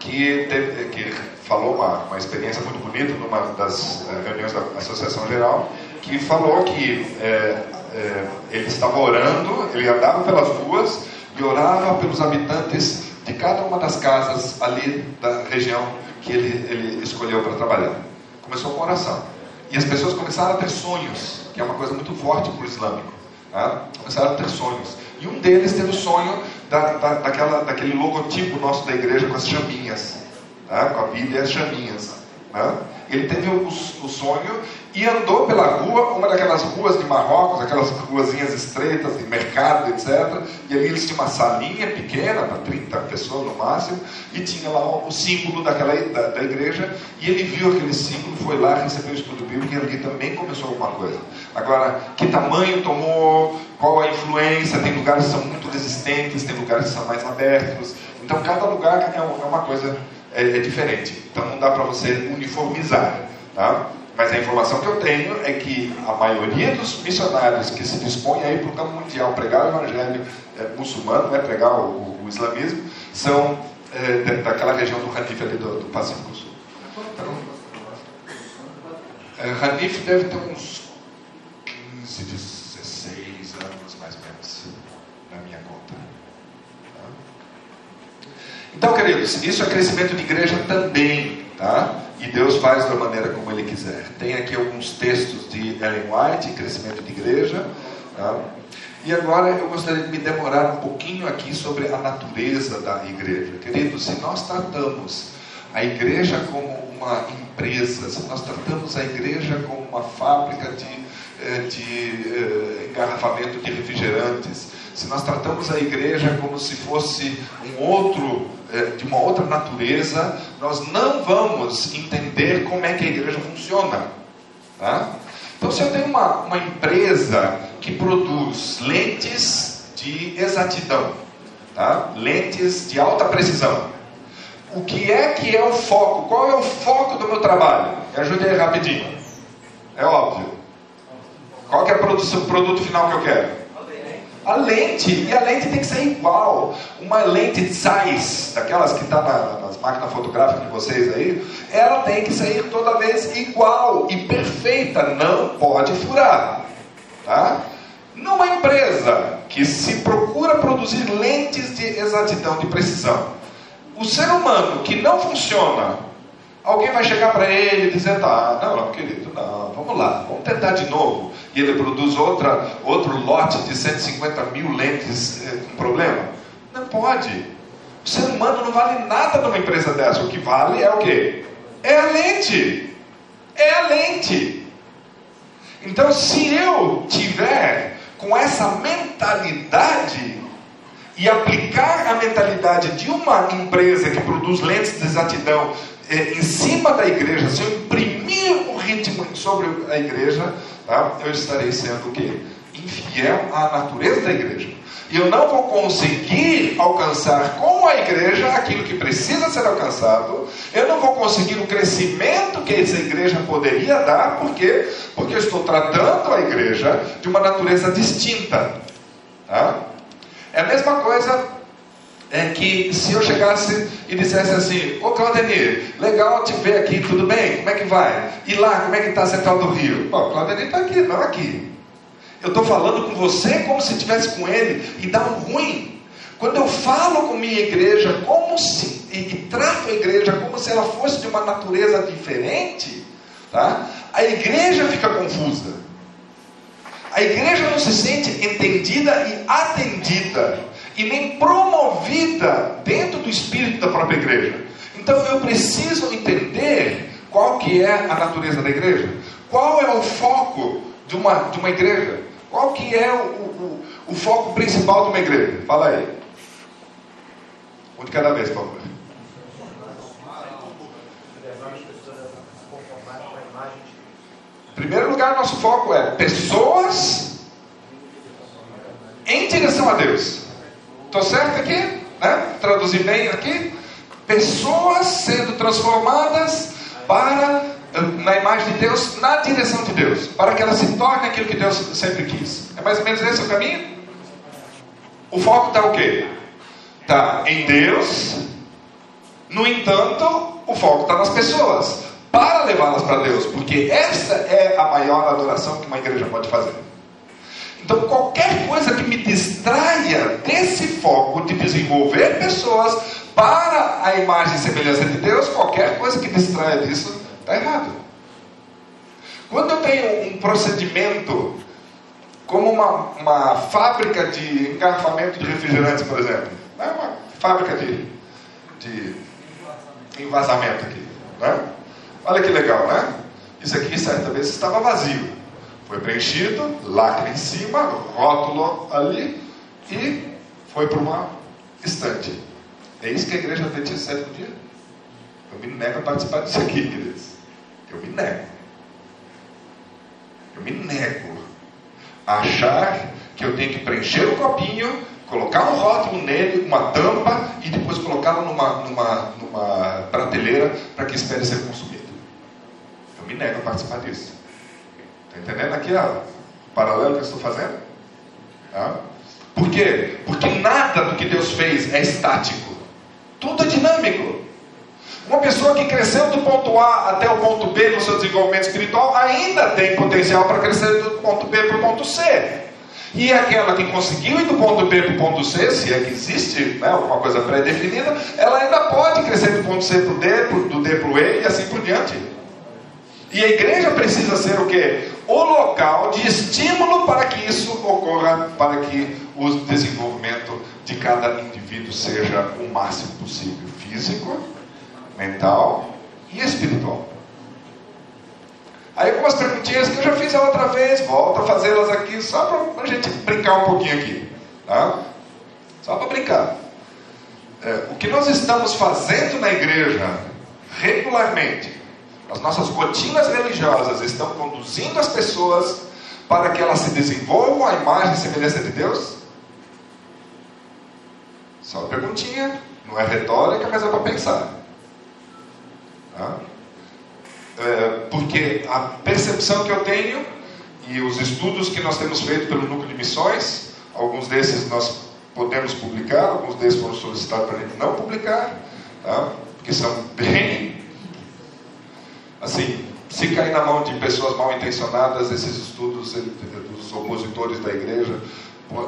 que, teve, que falou uma, uma experiência muito bonita numa das é, reuniões da Associação Geral, que falou que é, é, ele estava orando, ele andava pelas ruas e orava pelos habitantes de cada uma das casas ali da região que ele, ele escolheu para trabalhar. Começou com oração. E as pessoas começaram a ter sonhos, que é uma coisa muito forte para o islâmico. Tá? Começaram a ter sonhos. E um deles teve o sonho da, da, daquela, daquele logotipo nosso da igreja com as chaminhas. Tá? Com a Bíblia e as chaminhas. Né? Ele teve o, o, sonho e andou pela rua, uma daquelas ruas de Marrocos, aquelas ruazinhas estreitas, de mercado, etc. E ali eles tinham uma salinha pequena, para 30 pessoas no máximo, e tinha lá o símbolo daquela, da, da igreja. E ele viu aquele símbolo, foi lá, recebeu o estudo bíblico e ali também começou alguma coisa. Agora, que tamanho tomou, qual a influência? Tem lugares que são muito resistentes, tem lugares que são mais abertos. Então, cada lugar é, é uma coisa é, é diferente. Então, não dá para você uniformizar. Tá? Mas a informação que eu tenho é que a maioria dos missionários que se dispõem ir para o campo mundial pregar o evangelho é, muçulmano, né, pregar o, o, islamismo, são é, daquela região do Hanif ali do, do Pacífico Sul. Então, é, Hanif deve ter uns 15, 16 anos mais ou menos, na minha conta. Tá? Então, queridos, isso é crescimento de igreja também, tá? E Deus faz da maneira como Ele quiser. Tem aqui alguns textos de Ellen White, Crescimento de Igreja. Tá? E agora eu gostaria de me demorar um pouquinho aqui sobre a natureza da igreja. Queridos, se nós tratamos a igreja como uma empresa, se nós tratamos a igreja como uma fábrica de, eh, de eh, engarrafamento de refrigerantes, se nós tratamos a igreja como se fosse um outro, eh, de uma outra natureza, nós não vamos entender como é que a igreja funciona. Tá? Então, se eu tenho uma, uma empresa que produz lentes de exatidão, tá? lentes de alta precisão, o que é que é o foco? Qual é o foco do meu trabalho? Me ajude aí rapidinho. É óbvio. Qual é o produto final que eu quero? A lente, e a lente tem que ser igual. Uma lente Zeiss, daquelas que está na, nas máquinas fotográficas de vocês aí, ela tem que sair toda vez igual e perfeita, não pode furar. Tá? Numa empresa que se procura produzir lentes de exatidão, de precisão, o ser humano que não funciona Alguém vai chegar para ele dizendo: Ah, não, querido, não, vamos lá, vamos tentar de novo. E ele produz outra, outro lote de 150 mil lentes eh, com problema? Não pode. O ser humano não vale nada numa empresa dessa. O que vale é o quê? É a lente. É a lente. Então, se eu tiver com essa mentalidade e aplicar a mentalidade de uma empresa que produz lentes de exatidão é, em cima da igreja, se eu imprimir o ritmo sobre a igreja, tá, eu estarei sendo o quê? Infiel à natureza da igreja. E eu não vou conseguir alcançar com a igreja aquilo que precisa ser alcançado. Eu não vou conseguir o crescimento que essa igreja poderia dar, por quê? Porque eu estou tratando a igreja de uma natureza distinta. Tá? É a mesma coisa é que se eu chegasse e dissesse assim, ô Claudenir, legal te ver aqui, tudo bem? Como é que vai? E lá, como é que está a Central do Rio? Pô, Claudenir está aqui, não aqui. Eu estou falando com você como se estivesse com ele e dá um ruim. Quando eu falo com minha igreja como se, e, e trato a igreja como se ela fosse de uma natureza diferente, tá? a igreja fica confusa. A igreja não se sente entendida e atendida e nem promovida dentro do espírito da própria igreja. Então eu preciso entender qual que é a natureza da igreja, qual é o foco de uma, de uma igreja, qual que é o, o, o foco principal de uma igreja. Fala aí. Um de cada vez, por favor. Em primeiro lugar, nosso foco é pessoas em direção a Deus. Estou certo aqui? Né? Traduzir bem aqui? Pessoas sendo transformadas para na imagem de Deus, na direção de Deus, para que ela se torne aquilo que Deus sempre quis. É mais ou menos esse o caminho? O foco está o quê? Está em Deus. No entanto, o foco está nas pessoas, para levá-las para Deus, porque essa é a maior adoração que uma igreja pode fazer. Então, qualquer coisa que me distraia desse foco de desenvolver pessoas para a imagem e semelhança de Deus, qualquer coisa que distraia disso, está errado. Quando eu tenho um procedimento, como uma, uma fábrica de engarrafamento de refrigerantes, por exemplo, é uma fábrica de, de envasamento aqui, né? Olha que legal, né? Isso aqui certa vez estava vazio. Foi preenchido, lacre em cima, rótulo ali e foi para uma estante. É isso que a igreja adventista sétimo dia? Eu me nego a participar disso aqui, queridos. Eu me nego. Eu me nego a achar que eu tenho que preencher o copinho, colocar um rótulo nele, uma tampa e depois colocá-lo numa, numa, numa prateleira para que espere ser consumido. Eu me nego a participar disso. Está entendendo aqui ó, o paralelo que eu estou fazendo? Tá? Por quê? Porque nada do que Deus fez é estático. Tudo é dinâmico. Uma pessoa que cresceu do ponto A até o ponto B no seu desenvolvimento espiritual ainda tem potencial para crescer do ponto B para o ponto C. E aquela que conseguiu ir do ponto B para o ponto C, se é que existe né, alguma coisa pré-definida, ela ainda pode crescer do ponto C para o D, do D para o E e assim por diante. E a igreja precisa ser o quê? O local de estímulo para que isso ocorra, para que o desenvolvimento de cada indivíduo seja o máximo possível físico, mental e espiritual. Aí algumas perguntinhas que eu já fiz a outra vez, volto a fazê-las aqui só para a gente brincar um pouquinho aqui. Tá? Só para brincar. É, o que nós estamos fazendo na igreja regularmente, as nossas rotinas religiosas estão conduzindo as pessoas para que elas se desenvolvam à imagem e semelhança de Deus? Só uma perguntinha, não é retórica, mas é para pensar. Tá? É, porque a percepção que eu tenho e os estudos que nós temos feito pelo núcleo de missões, alguns desses nós podemos publicar, alguns desses foram solicitados para a gente não publicar, tá? porque são bem. Assim, se cair na mão de pessoas mal intencionadas, esses estudos dos opositores da igreja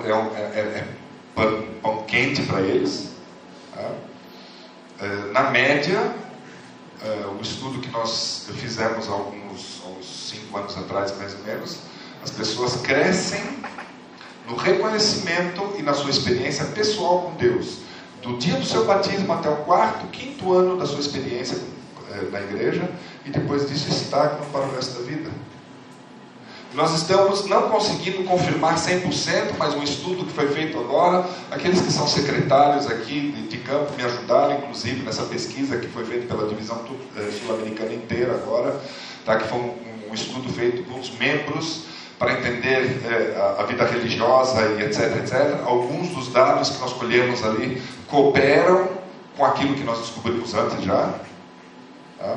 é, é, é, é pão, pão, quente para eles. Tá? É, na média, o estudo que nós fizemos alguns, uns cinco anos atrás, mais ou menos, as pessoas crescem no reconhecimento e na sua experiência pessoal com Deus. Do dia do seu batismo até o quarto, quinto ano da sua experiência uh, na igreja, e depois disso estagnam para o resto da vida. Nós estamos não conseguindo confirmar 100%, mas um estudo que foi feito agora, aqueles que são secretários aqui de, de campo me ajudaram, inclusive, nessa pesquisa que foi feita pela divisão eh, sul-americana inteira agora, tá? que foi um, um, estudo feito com os membros para entender eh, a, a, vida religiosa e etc, etc. Alguns dos dados que nós colhemos ali cooperam com aquilo que nós descobrimos antes já. Tá?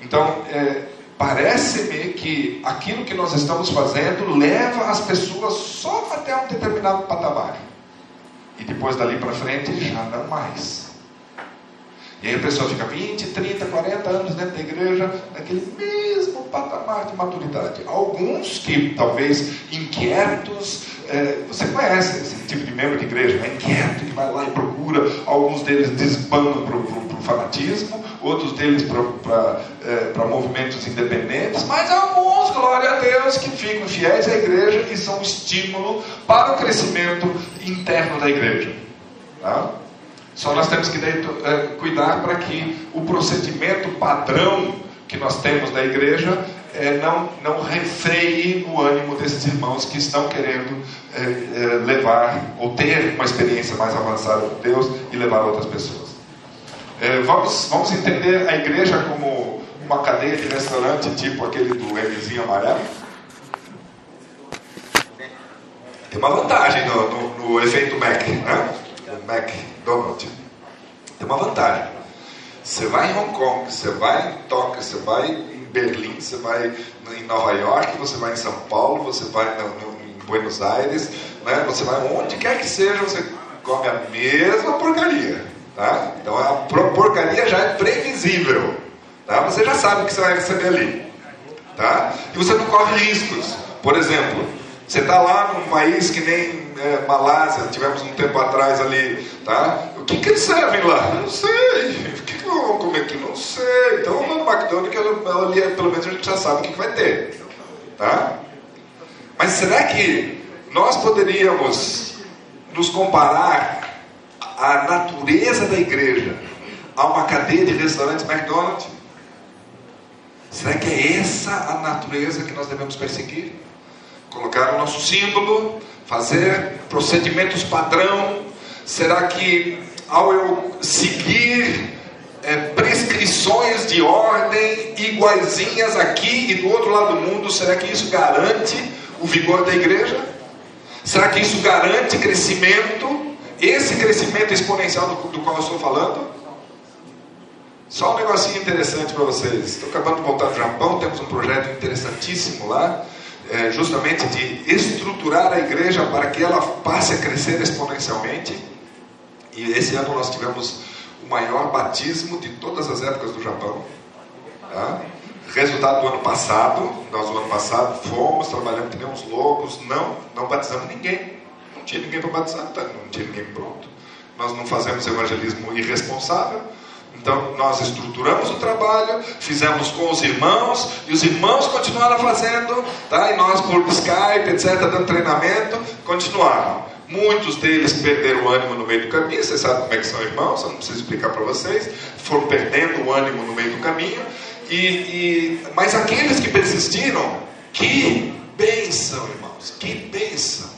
Então, eh, Parece-me que aquilo que nós estamos fazendo leva as pessoas só até um determinado patamar. E depois dali para frente já não mais. E aí a pessoa fica 20, 30, 40 anos dentro da igreja, naquele mesmo patamar de maturidade. Alguns que talvez inquietos, é, você conhece esse tipo de membro de igreja, né? inquieto, que vai lá e procura, alguns deles desbandam para o fanatismo, outros deles para é, movimentos independentes, mas alguns, glória a Deus, que ficam fiéis à igreja e são estímulo para o crescimento interno da igreja. Tá? Só nós temos que é, cuidar para que o procedimento padrão que nós temos da igreja é, não, não refreie o ânimo desses irmãos que estão querendo é, é, levar ou ter uma experiência mais avançada com Deus e levar outras pessoas. É, vamos, vamos entender a igreja como uma cadeia de restaurante tipo aquele do Mzinho amarelo? Tem uma vantagem no, no, no efeito Mac, né? O McDonald's. Tem uma vantagem. Você vai em Hong Kong, você vai em Tóquio, você vai em Berlim, você vai em Nova York, você vai em São Paulo, você vai no, no, em Buenos Aires, né? você vai onde quer que seja, você come a mesma porcaria. Tá? Então a porcaria já é previsível. Tá? Você já sabe o que você vai receber ali. Tá? E você não corre riscos. Por exemplo, você está lá num país que nem é, Malásia, tivemos um tempo atrás ali. Tá? O que, que eles servem lá? Não sei. O que, que vão comer aqui? Não sei. Então no McDonald's pelo menos a gente já sabe o que, que vai ter. Tá? Mas será que nós poderíamos nos comparar a natureza da igreja a uma cadeia de restaurantes McDonald's? Será que é essa a natureza que nós devemos perseguir? Colocar o nosso símbolo, fazer procedimentos padrão? Será que ao eu seguir é, prescrições de ordem iguaizinhas aqui e do outro lado do mundo, será que isso garante o vigor da igreja? Será que isso garante crescimento? Esse crescimento exponencial do, do qual eu estou falando? Só um negocinho interessante para vocês. Estou acabando de voltar do Japão, temos um projeto interessantíssimo lá, é, justamente de estruturar a igreja para que ela passe a crescer exponencialmente. E esse ano nós tivemos o maior batismo de todas as épocas do Japão. Tá? Resultado do ano passado, nós no ano passado fomos nem uns loucos, não, não batizamos ninguém. Não tinha ninguém para batizar, tá? não tinha ninguém pronto. Nós não fazemos evangelismo irresponsável. Então, nós estruturamos o trabalho, fizemos com os irmãos, e os irmãos continuaram fazendo, tá? e nós, por Skype, etc., dando treinamento, continuaram. Muitos deles perderam o ânimo no meio do caminho, vocês sabem como é que são irmãos, eu não preciso explicar para vocês, foram perdendo o ânimo no meio do caminho, e, e, mas aqueles que persistiram, que bênção, irmãos, que bênção.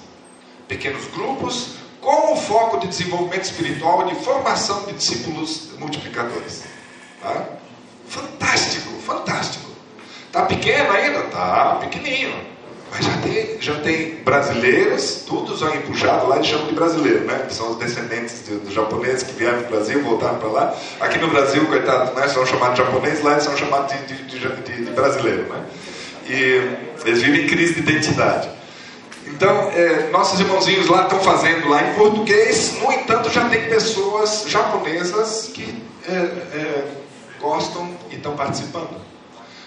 Pequenos grupos, com o foco de desenvolvimento espiritual e de formação de discípulos multiplicadores. Tá? Fantástico, fantástico. Tá pequeno ainda? Tá pequenininho. Mas já tem, já tem brasileiros, todos já empuxados lá, eles chamam de brasileiro, né? Que são os descendentes dos do japoneses que vieram do Brasil, voltaram para lá. Aqui no Brasil, coitado, né, são chamados de japonês, lá eles são chamados de, de, brasileiro, né? E eles vivem em crise de identidade. Então, é, nossos irmãozinhos lá estão fazendo lá em português, no entanto, já tem pessoas japonesas que é, é, gostam e estão participando.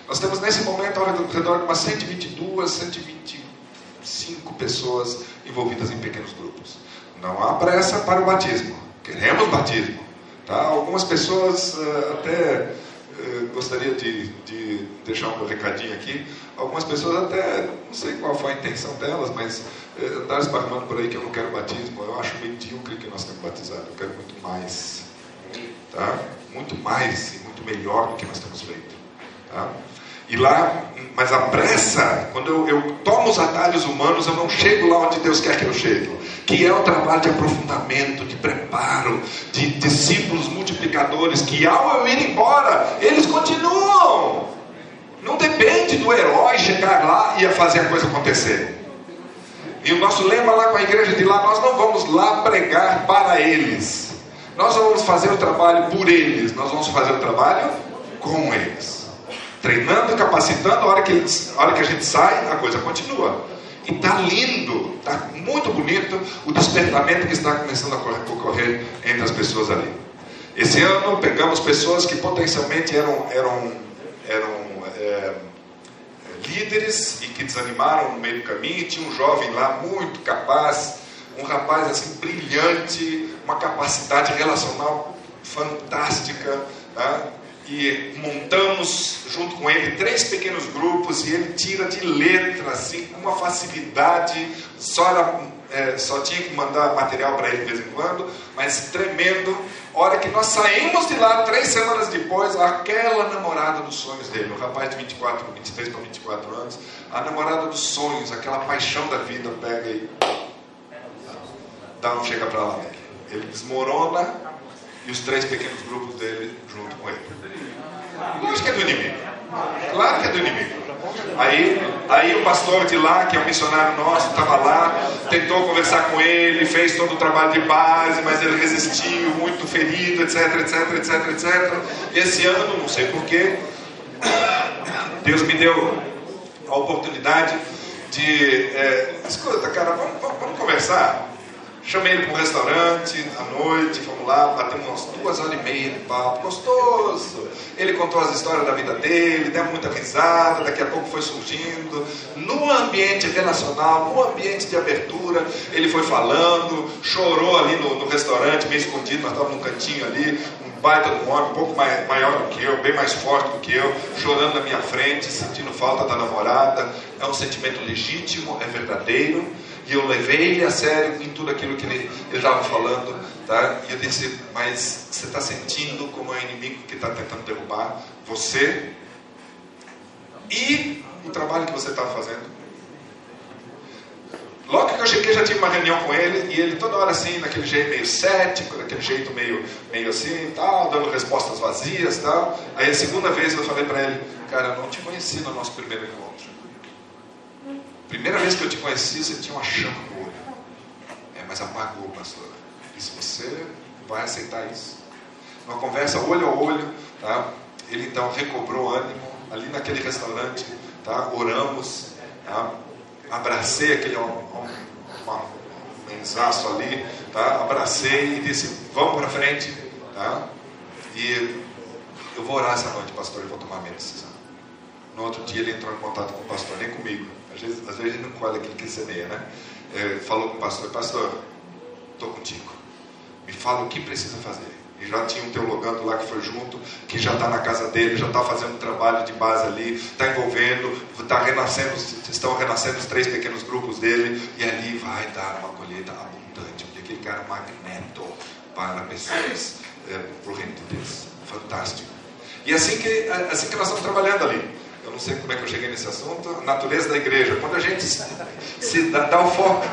Nós temos nesse momento ao redor de umas 122, 125 pessoas envolvidas em pequenos grupos. Não há pressa para o batismo. Queremos batismo. Tá? Algumas pessoas uh, até gostaria de, de, deixar um recadinho aqui. Algumas pessoas até, não sei qual foi a intenção delas, mas uh, andaram esparramando por aí que eu não quero batismo. Eu acho medíocre que nós temos batizado. Eu quero muito mais. Tá? Muito mais e muito melhor do que nós temos feito. Tá? E lá, mas a pressa, quando eu, eu, tomo os atalhos humanos, eu não chego lá onde Deus quer que eu chegue. Que é o trabalho de aprofundamento, de preparo, de discípulos multiplicadores, que ao eu ir embora, eles continuam. Não depende do herói chegar lá e fazer a coisa acontecer. E o nosso lema lá com a igreja de lá, nós não vamos lá pregar para eles. Nós vamos fazer o trabalho por eles, nós vamos fazer o trabalho com eles treinando, capacitando, a hora que, a, hora que a gente sai, a coisa continua. E está lindo, está muito bonito o despertamento que está começando a ocorrer entre as pessoas ali. Esse ano pegamos pessoas que potencialmente eram, eram, eram é, líderes e que desanimaram no meio do caminho. Tinha um jovem lá muito capaz, um rapaz assim brilhante, uma capacidade relacional fantástica. Tá? E montamos junto com ele três pequenos grupos e ele tira de letra, assim, com uma facilidade, só, era, é, só tinha que mandar material para ele de vez em quando, mas tremendo. Hora que nós saímos de lá, três semanas depois, aquela namorada dos sonhos dele, um rapaz de 24, 23 para 24 anos, a namorada dos sonhos, aquela paixão da vida, pega e dá um chega para lá Ele desmorona e os três pequenos grupos dele junto com ele. Acho que é do inimigo. Claro que é do inimigo. Aí, aí o pastor de lá, que é um missionário nosso, estava lá, tentou conversar com ele, fez todo o trabalho de base, mas ele resistiu, muito ferido, etc, etc, etc, etc. Esse ano, não sei porquê, Deus me deu a oportunidade de. É, escuta, cara, vamos, vamos, vamos conversar. Chamei ele para um restaurante à noite, fomos lá, batemos umas duas horas e meia de papo, gostoso. Ele contou as histórias da vida dele, deu muita risada, daqui a pouco foi surgindo. No ambiente relacional, no ambiente de abertura, ele foi falando, chorou ali no, no restaurante, meio escondido, nós estávamos num cantinho ali, um baita de homem, um pouco mais, maior do que eu, bem mais forte do que eu, chorando na minha frente, sentindo falta da namorada. É um sentimento legítimo, é verdadeiro e eu levei ele a sério em tudo aquilo que ele estava falando. Tá? E eu disse: Mas você está sentindo como é o inimigo que está tentando derrubar você? E o trabalho que você estava fazendo? Logo que eu cheguei, já tive uma reunião com ele, e ele toda hora assim, daquele jeito meio cético, daquele jeito meio, meio assim, tal, dando respostas vazias tal. Aí a segunda vez eu falei para ele, cara, eu não te conheci no nosso primeiro encontro. Primeira vez que eu te conheci, você tinha uma chama no olho. É, mas apagou, pastor. E se você vai aceitar isso? Uma conversa olho a olho, tá? Ele então recobrou ânimo ali naquele restaurante, tá? Oramos, tá? abracei aquele mensaço ali, tá? abracei e disse, vamos para frente, tá? E eu vou orar essa noite, pastor, e vou tomar minha decisão. No outro dia ele entrou em contato com o pastor, nem comigo. Às vezes, às vezes ele não colhe aquilo que semeia, né? É, falou com o pastor, pastor, estou contigo. Me fala o que precisa fazer. E já tinha um teologando lá que foi junto, que já está na casa dele, já está fazendo um trabalho de base ali, está envolvendo, está renascendo, estão renascendo os três pequenos grupos dele, e ali vai dar uma colheita abundante, porque aquele cara é um magneto para pessoas, é, para o reino de Deus. Fantástico. E assim que, assim que nós estamos trabalhando ali. Eu não sei como é que eu cheguei nesse assunto, natureza da igreja. Quando a gente se, dá, dá o foco.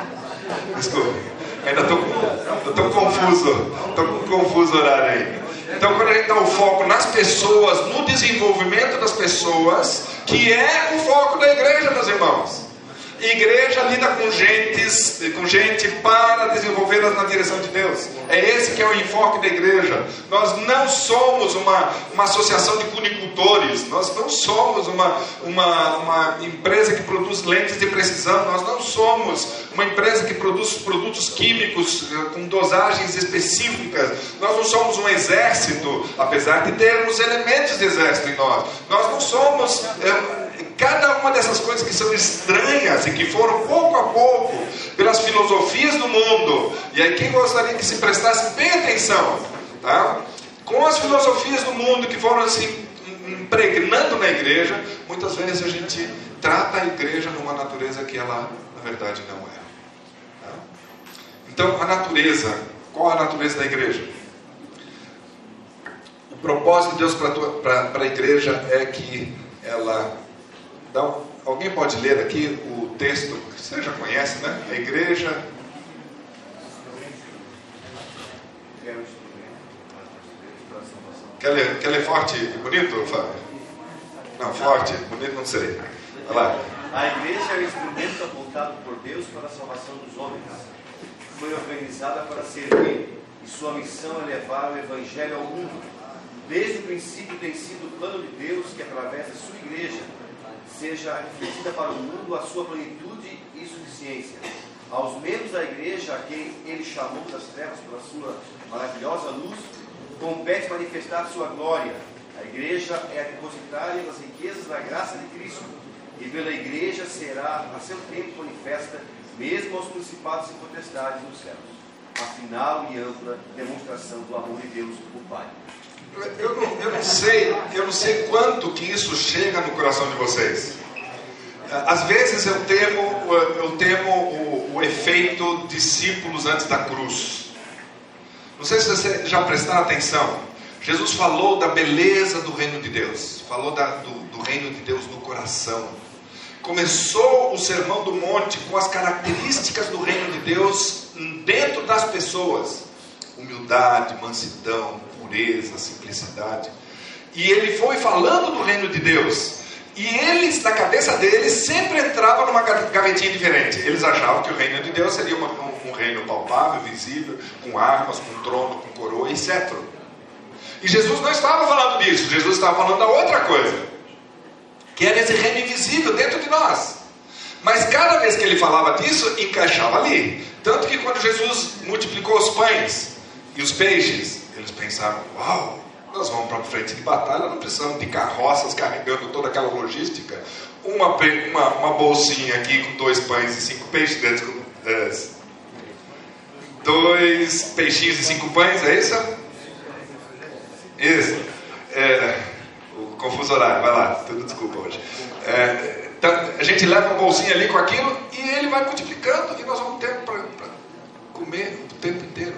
Desculpe. Ainda estou confuso. Estou confuso o horário aí. Então, quando a gente dá o foco nas pessoas, no desenvolvimento das pessoas, que é o foco da igreja, meus irmãos. Igreja lida com gentes, com gente para desenvolvê-las na direção de Deus. É esse que é o enfoque da igreja. Nós não somos uma, uma associação de cunicultores, nós não somos uma, uma, uma empresa que produz lentes de precisão, nós não somos uma empresa que produz produtos químicos eh, com dosagens específicas, nós não somos um exército, apesar de termos elementos de exército em nós. Nós não somos. É, cada uma dessas coisas que são estranhas e que foram pouco a pouco pelas filosofias do mundo. E aí quem gostaria que se prestasse bem atenção, tá? Com as filosofias do mundo que foram assim impregnando na igreja, muitas vezes a gente trata a igreja numa natureza que ela na verdade não é. Tá? Então a natureza, qual a natureza da igreja? O propósito de Deus para a igreja é que ela então, alguém pode ler aqui o texto que você já conhece, né? A igreja. Quer ler, quer ler forte e bonito, Fábio? Não, forte, bonito não sei. Vai lá. A igreja é o instrumento apontado por Deus para a salvação dos homens. Foi organizada para servir e sua missão é levar o evangelho ao mundo. Desde o princípio tem sido o plano de Deus que, através da sua igreja, seja refletida para o mundo a sua plenitude e suficiência. Aos membros da igreja, a quem ele chamou das trevas pela sua maravilhosa luz, compete manifestar sua glória. A igreja é a depositária das riquezas da graça de Cristo, e pela igreja será a seu tempo manifesta, mesmo aos principados e potestades nos céus. A final e ampla demonstração do amor de Deus, o Pai. Eu não, eu não sei, eu não sei quanto que isso chega no coração de vocês. Às vezes eu temo, eu temo o, o efeito discípulos antes da cruz. Não sei se você já prestaram atenção. Jesus falou da beleza do reino de Deus, falou da, do, do reino de Deus no coração. Começou o sermão do monte com as características do reino de Deus dentro das pessoas: humildade, mansidão, pureza, simplicidade. E ele foi falando do reino de Deus. E eles, na cabeça deles, sempre entravam numa gavetinha diferente. Eles achavam que o reino de Deus seria uma, um, um, reino palpável, visível, com armas, com trono, com coroa e cetro. E Jesus não estava falando disso, Jesus estava falando da outra coisa, que era esse reino invisível dentro de nós. Mas cada vez que ele falava disso, encaixava ali. Tanto que quando Jesus multiplicou os pães e os peixes, eles pensaram: uau, nós vamos para frente de batalha, não precisamos de carroças carregando toda aquela logística. Uma, uma, uma bolsinha aqui com dois pães e cinco peixes dentro. É, dois peixinhos e cinco pães, é isso? Isso. É, o confuso horário, vai lá, tudo desculpa hoje. É, então, a gente leva a bolsinha ali com aquilo e ele vai multiplicando e nós vamos ter para comer o tempo inteiro.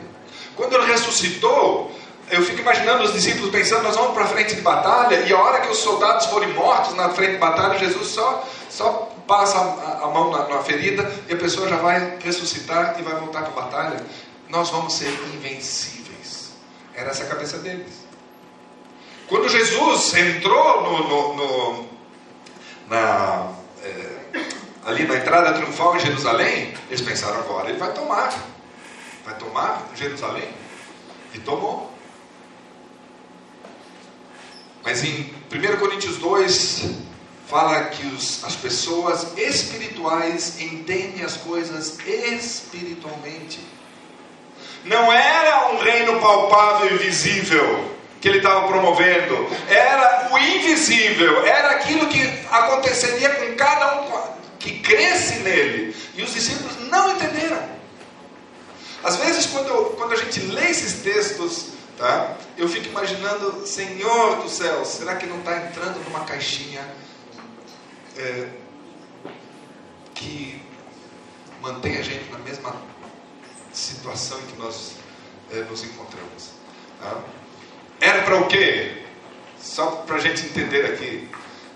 Quando ele ressuscitou, eu fico imaginando os discípulos pensando, nós vamos para a frente de batalha, e a hora que os soldados forem mortos na frente de batalha, Jesus só, só passa a, a mão na, na, ferida e a pessoa já vai ressuscitar e vai voltar para a batalha. Nós vamos ser invencíveis. Era essa a cabeça deles. Quando Jesus entrou no, no, no na, é, ali na entrada triunfal em Jerusalém, eles pensaram agora, ele vai tomar. Vai tomar Jerusalém? E tomou. Mas em 1 Coríntios 2, fala que os, as pessoas espirituais entendem as coisas espiritualmente. Não era um reino palpável e visível que ele estava promovendo, era o invisível, era aquilo que aconteceria com cada um que cresce nele. E os discípulos não entenderam. Às vezes, quando, quando a gente lê esses textos, tá, eu fico imaginando, Senhor do céu, será que não está entrando numa caixinha é, que mantém a gente na mesma situação em que nós é, nos encontramos? Tá? Era para o quê? Só para a gente entender aqui.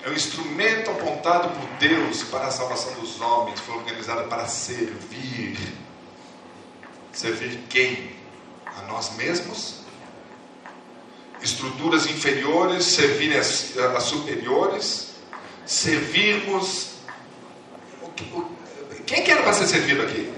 É um instrumento apontado por Deus para a salvação dos homens, foi organizado para servir. Servir quem? A nós mesmos? Estruturas inferiores servirem as, as superiores? Servirmos. Quem que era para ser servido aqui?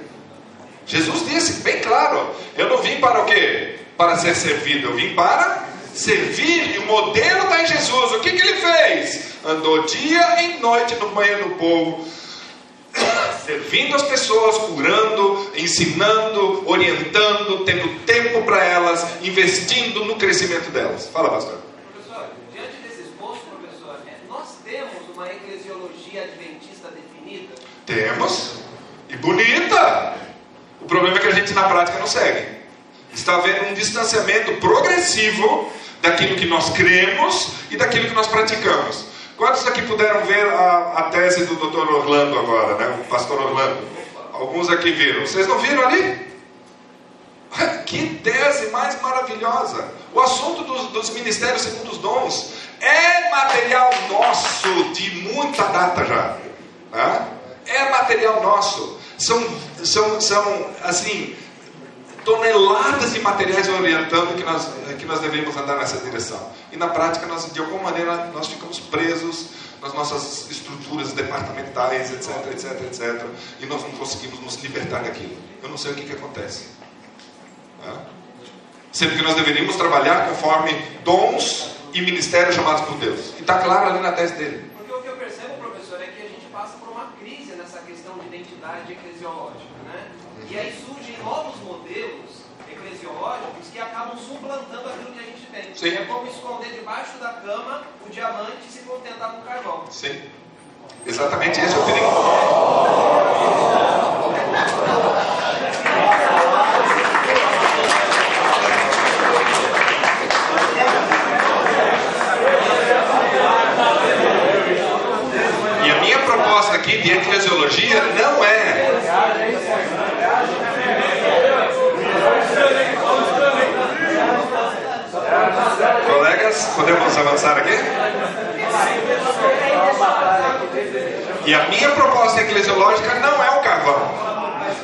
Jesus disse bem claro: Eu não vim para o quê? Para ser servido, eu vim para servir. E o modelo está em Jesus. O que, que ele fez? andou dia e noite no meio do povo, servindo as pessoas, curando, ensinando, orientando, tendo tempo para elas, investindo no crescimento delas. Fala, pastor. Professor, diante desse esboço, professor, é, nós temos uma eclesiologia adventista definida? Temos, e bonita. O problema é que a gente na prática não segue. Está havendo um distanciamento progressivo daquilo que nós cremos e daquilo que nós praticamos. Quantos aqui puderam ver a, a tese do Dr. Orlando agora, né? O pastor Orlando? Alguns aqui viram. Vocês não viram ali? Que tese mais maravilhosa! O assunto dos, dos ministérios segundo os dons é material nosso de muita data já. Né? É material nosso. São, são, são assim, toneladas de materiais orientando que nós, que nós devemos andar nessa direção. E na prática, nós, de alguma maneira, nós ficamos presos nas nossas estruturas departamentais, etc, etc, etc. E nós não conseguimos nos libertar daquilo. Eu não sei o que, que acontece. Né? Sendo que nós deveríamos trabalhar conforme dons e ministérios chamados por Deus. E está claro ali na tese dele. Porque o que eu percebo, professor, é que a gente passa por uma crise nessa questão de identidade eclesiológica. Né? E aí surgem novos modelos que acabam suplantando aquilo que a gente tem. Sim. É como esconder debaixo da cama o diamante e se contentar com o carvão. Sim. Exatamente esse é o perigo. E a minha proposta aqui de eclesiologia não é Colegas, podemos avançar aqui? E a minha proposta eclesiológica não é o carvão.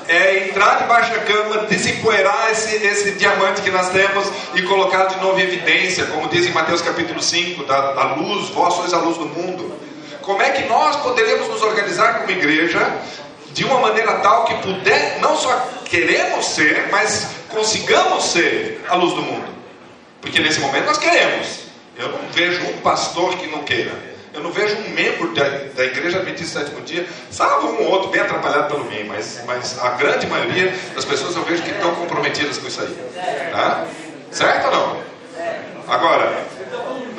É entrar debaixo da cama, desempoeirar esse, esse diamante que nós temos e colocar de novo em evidência, como diz em Mateus capítulo 5, da, da luz, vós sois a luz do mundo. Como é que nós poderemos nos organizar como igreja de uma maneira tal que puder, não só queremos ser, mas consigamos ser a luz do mundo. Porque nesse momento nós queremos. Eu não vejo um pastor que não queira. Eu não vejo um membro da, da Igreja Adventista Sétimo Dia, salvo um ou outro bem atrapalhado pelo meio, mas, mas a grande maioria das pessoas eu vejo que estão comprometidas com isso aí. Tá? Certo ou não? Agora,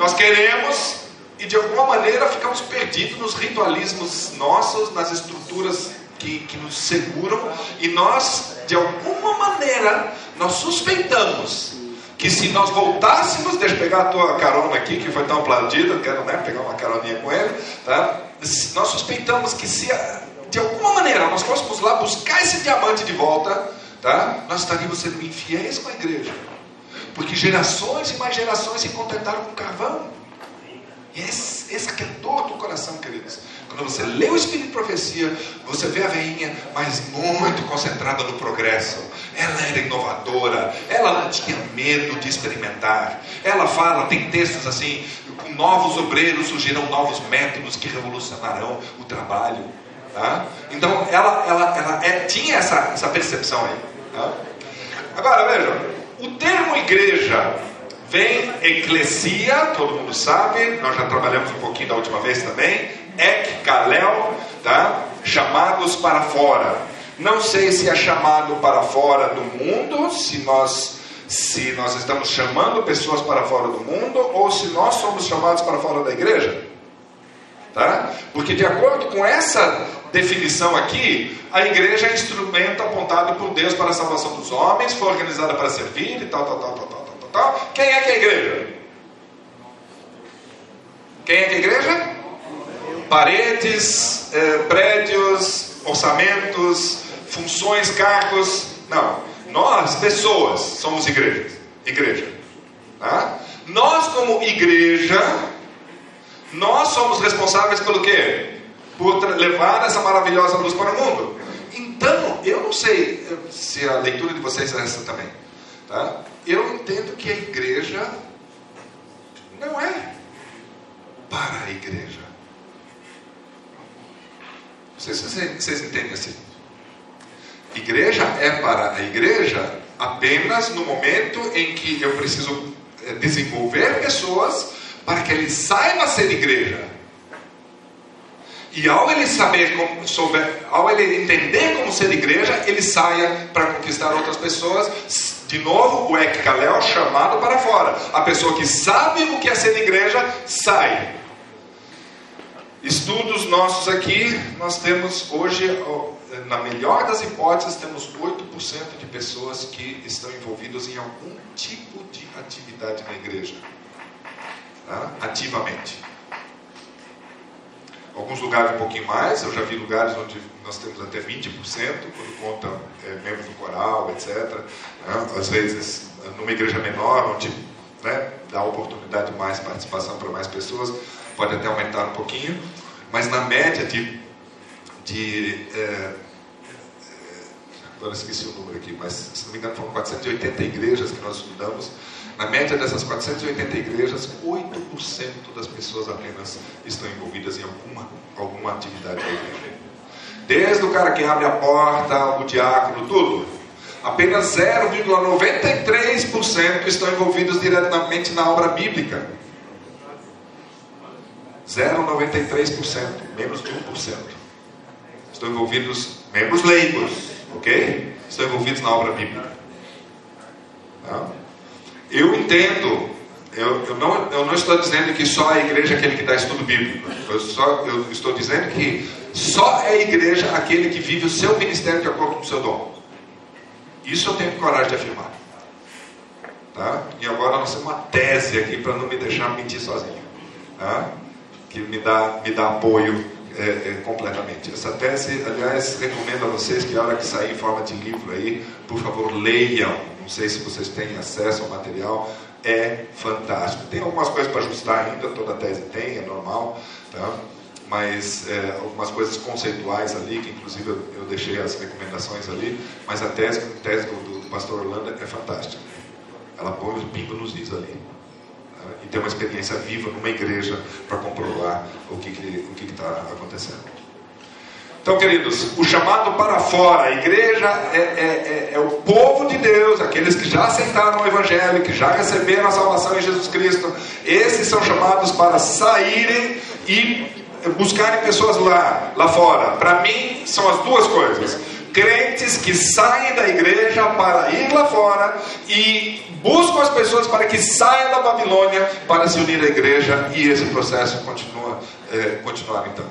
nós queremos e de alguma maneira ficamos perdidos nos ritualismos nossos, nas estruturas que, que nos seguram, e nós, de alguma maneira, nós suspeitamos que se nós voltássemos, deixa eu pegar a tua carona aqui, que foi tão aplaudida, quero né, pegar uma caroninha com ele, tá? nós suspeitamos que se de alguma maneira nós fôssemos lá buscar esse diamante de volta, tá? nós estaríamos sendo infiéis com a igreja. Porque gerações e mais gerações se contentaram com carvão. E esse, esse é dor do coração, queridos. Quando você lê o Espírito de Profecia, você vê a veinha, mas muito concentrada no progresso. Ela era inovadora, ela não tinha medo de experimentar. Ela fala, tem textos assim, com novos obreiros surgirão novos métodos que revolucionarão o trabalho. Tá? Então, ela, ela, ela é, tinha essa, essa percepção aí. Tá? Agora, vejam, o termo igreja vem eclesia, todo mundo sabe, nós já trabalhamos um pouquinho da última vez também, ek kalel, tá? chamados para fora. Não sei se é chamado para fora do mundo, se nós se nós estamos chamando pessoas para fora do mundo ou se nós somos chamados para fora da igreja. Tá? Porque de acordo com essa definição aqui, a igreja é instrumento apontado por Deus para a salvação dos homens, foi organizada para servir e tal, tal, tal, tal, tal, tal, tal. Quem é que é a igreja? Quem é que é a igreja? Paredes, eh, prédios, orçamentos, funções, cargos. Não. Nós, pessoas, somos igreja. Igreja. Tá? Nós, como igreja, nós somos responsáveis pelo quê? Por levar essa maravilhosa luz para o mundo. Então, eu não sei se a leitura de vocês é essa também. Tá? Eu entendo que a igreja não é para a igreja. Não sei se vocês, vocês entendem assim. Igreja é para a igreja apenas no momento em que eu preciso eh, desenvolver pessoas para que ele saiba ser igreja. E ao ele saber como, souber, ao ele entender como ser igreja, ele saia para conquistar outras pessoas. De novo, o Ekkalel chamado para fora. A pessoa que sabe o que é ser igreja, sai. Estudos nossos aqui, nós temos hoje, na melhor das hipóteses, temos 8% de pessoas que estão envolvidas em algum tipo de atividade na igreja tá? ativamente. Alguns lugares um pouquinho mais, eu já vi lugares onde nós temos até 20%, quando conta é, membros do coral, etc. Né? Às vezes, numa igreja menor, onde né, dá oportunidade de mais participação para mais pessoas, pode até aumentar um pouquinho, mas na média de. de é, é agora esqueci o número aqui, mas se não me engano foram 480 igrejas que nós estudamos na média dessas 480 igrejas, 8% das pessoas apenas estão envolvidas em alguma, alguma atividade da igreja. Desde o cara que abre a porta, o diácono, tudo. Apenas 0,93% estão envolvidos diretamente na obra bíblica. 0,93%, menos de 1%. Estão envolvidos, membros leigos, ok? Estão envolvidos na obra bíblica. Não? Eu entendo, eu, eu, não, eu não estou dizendo que só a igreja é aquele que dá estudo bíblico. Eu, só, eu estou dizendo que só é a igreja aquele que vive o seu ministério de acordo com o seu dom. Isso eu tenho coragem de afirmar. Tá? E agora nós temos uma tese aqui para não me deixar mentir sozinho. Tá? Que me dá, me dá apoio é, é, completamente. Essa tese, aliás, recomendo a vocês que a hora que sair em forma de livro aí, por favor, leiam não sei se vocês têm acesso ao material, é fantástico. Tem algumas coisas para ajustar ainda, toda tese tem, é normal, tá? mas é, algumas coisas conceituais ali, que inclusive eu, eu, deixei as recomendações ali, mas a tese, a tese do, do pastor Orlando é fantástica. Ela põe os pingos nos is ali. E tem uma experiência viva numa igreja para comprovar o que está que que tá acontecendo. Então, queridos, o chamado para fora, a igreja é, é, é, é, o povo de Deus, aqueles que já aceitaram o Evangelho, que já receberam a salvação em Jesus Cristo. Esses são chamados para saírem e buscarem pessoas lá, lá fora. Para mim, são as duas coisas. Crentes que saem da igreja para ir lá fora e buscam as pessoas para que saiam da Babilônia para se unir à igreja e esse processo continua, é, continuar então.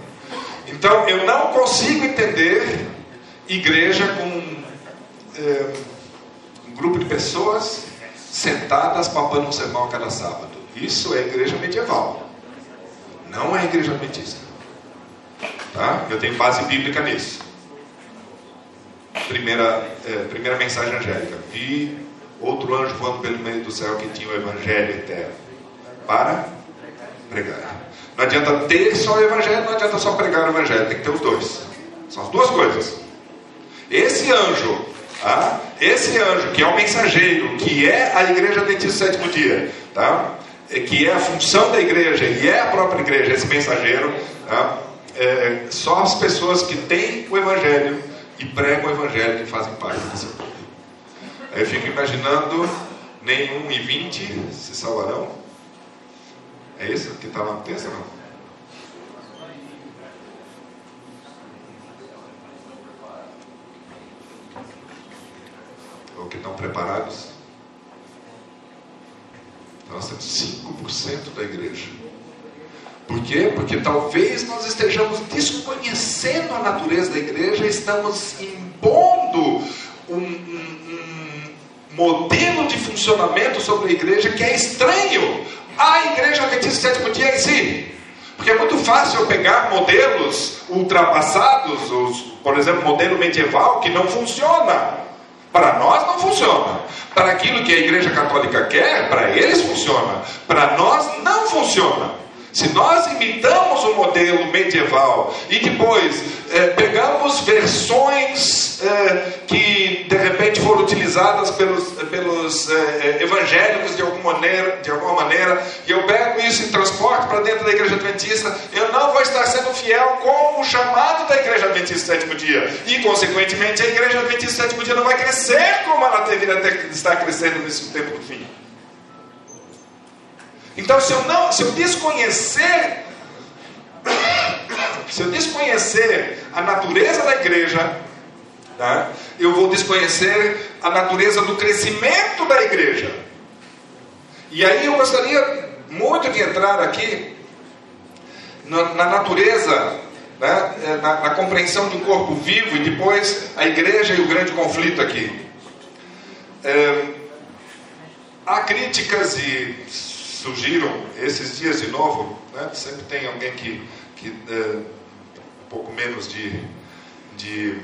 Então, eu não consigo entender igreja com é, um grupo de pessoas sentadas papando um sermão cada sábado. Isso é igreja medieval. Não é igreja adventista. Tá? Eu tenho base bíblica nisso. Primeira, é, primeira mensagem angélica. Vi outro anjo voando pelo meio do céu que tinha o evangelho eterno para pregar. Não adianta ter só o evangelho, não adianta só pregar o evangelho, tem que ter os dois. São as duas coisas. Esse anjo, ah, esse anjo que é o mensageiro, que é a igreja adventista sétimo dia, tá? que é a função da igreja e é a própria igreja, esse mensageiro, tá? é, só as pessoas que têm o evangelho e pregam o evangelho que fazem parte desse povo. Eu fico imaginando, nenhum e vinte se salvarão. É isso que está lá no texto, não? Ou que estão preparados? Nós temos 5% da igreja. Por quê? Porque talvez nós estejamos desconhecendo a natureza da igreja, estamos impondo um, um, um modelo de funcionamento sobre a igreja que é estranho à igreja adventista sétimo dia em si. Porque é muito fácil eu pegar modelos ultrapassados, os, por exemplo, modelo medieval que não funciona. Para nós não funciona. Para aquilo que a Igreja Católica quer, para eles funciona. Para nós não funciona. Se nós imitamos o modelo medieval e depois é, pegamos versões é, que de repente foram utilizadas pelos, pelos é, evangélicos de alguma, maneira, de alguma maneira, e eu pego isso e transporto para dentro da igreja adventista, eu não vou estar sendo fiel com o chamado da igreja adventista sétimo dia. E, consequentemente, a igreja adventista sétimo dia não vai crescer como ela deveria estar crescendo nesse tempo do fim. Então, se eu não, se eu desconhecer, se eu desconhecer a natureza da igreja, tá? eu vou desconhecer a natureza do crescimento da igreja. E aí eu gostaria muito de entrar aqui na, na natureza, né? na, na compreensão um corpo vivo e depois a igreja e o grande conflito aqui. É, há críticas e surgiram esses dias de novo, né? sempre tem alguém que, que é, um pouco menos de, de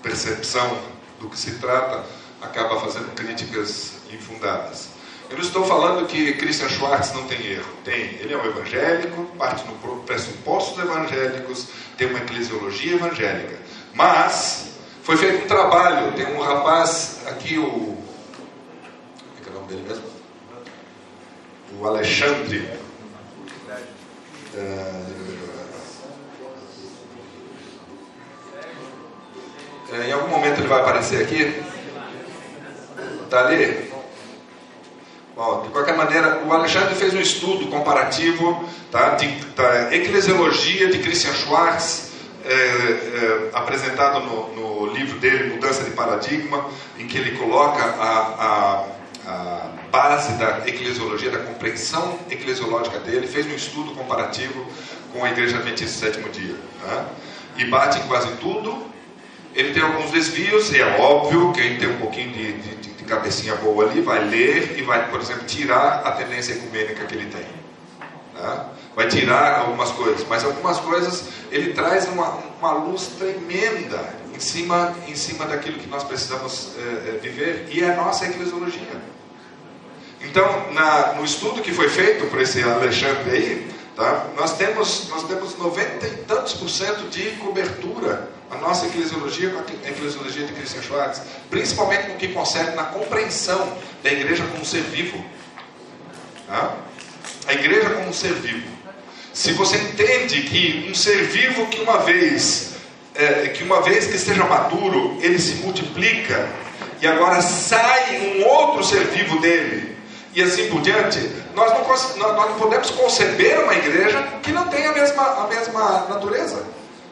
percepção do que se trata, acaba fazendo críticas infundadas. Eu não estou falando que Christian Schwartz não tem erro. Tem. Ele é um evangélico, parte no pressupostos evangélicos, tem uma eclesiologia evangélica. Mas foi feito um trabalho. Tem um rapaz aqui, o. Como é que é o nome dele mesmo? O Alexandre. É, é, em algum momento ele vai aparecer aqui. Está ali? Bom, de qualquer maneira, o Alexandre fez um estudo comparativo tá, de, da eclesiologia de Christian Schwartz, é, é, apresentado no, no, livro dele, Mudança de Paradigma, em que ele coloca a, a, a base da eclesiologia, da compreensão eclesiológica dele, fez um estudo comparativo com a Igreja Adventista Sétimo Dia. Tá? E bate em quase tudo. Ele tem alguns desvios, e é óbvio, quem tem um pouquinho de, de, de cabecinha boa ali, vai ler e vai, por exemplo, tirar a tendência ecumênica que ele tem. Tá? Vai tirar algumas coisas, mas algumas coisas ele traz uma, uma luz tremenda em cima, em cima daquilo que nós precisamos é, viver, e é a nossa eclesiologia. Então, na, no estudo que foi feito por esse Alexandre aí, tá, nós, temos, nós temos 90 e tantos por cento de cobertura a nossa eclesiologia com a eclesiologia de Christian Schwartz, principalmente no que concerne na compreensão da igreja como ser vivo. Tá? A igreja como um ser vivo. Se você entende que um ser vivo que uma vez é, que uma vez que esteja maduro, ele se multiplica e agora sai um outro ser vivo dele, e assim por diante, nós não, nós não podemos conceber uma igreja que não tenha a mesma, a mesma natureza,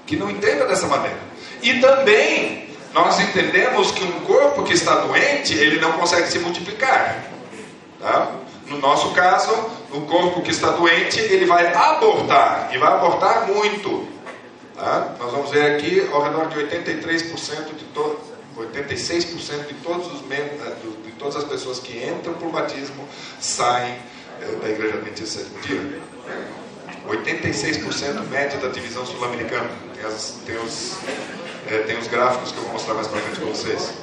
que não entenda dessa maneira. E também nós entendemos que um corpo que está doente, ele não consegue se multiplicar. Tá? No nosso caso, o corpo que está doente, ele vai abortar, e vai abortar muito. Tá? Nós vamos ver aqui ao redor de 83% de todos 86% de todos os eh, de todas as pessoas que entram por batismo saem eh, da Igreja Adventista Sétimo Dia. 86% média da divisão sul-americana. Tem, tem, os, é, tem os gráficos que eu vou mostrar mais para frente para vocês.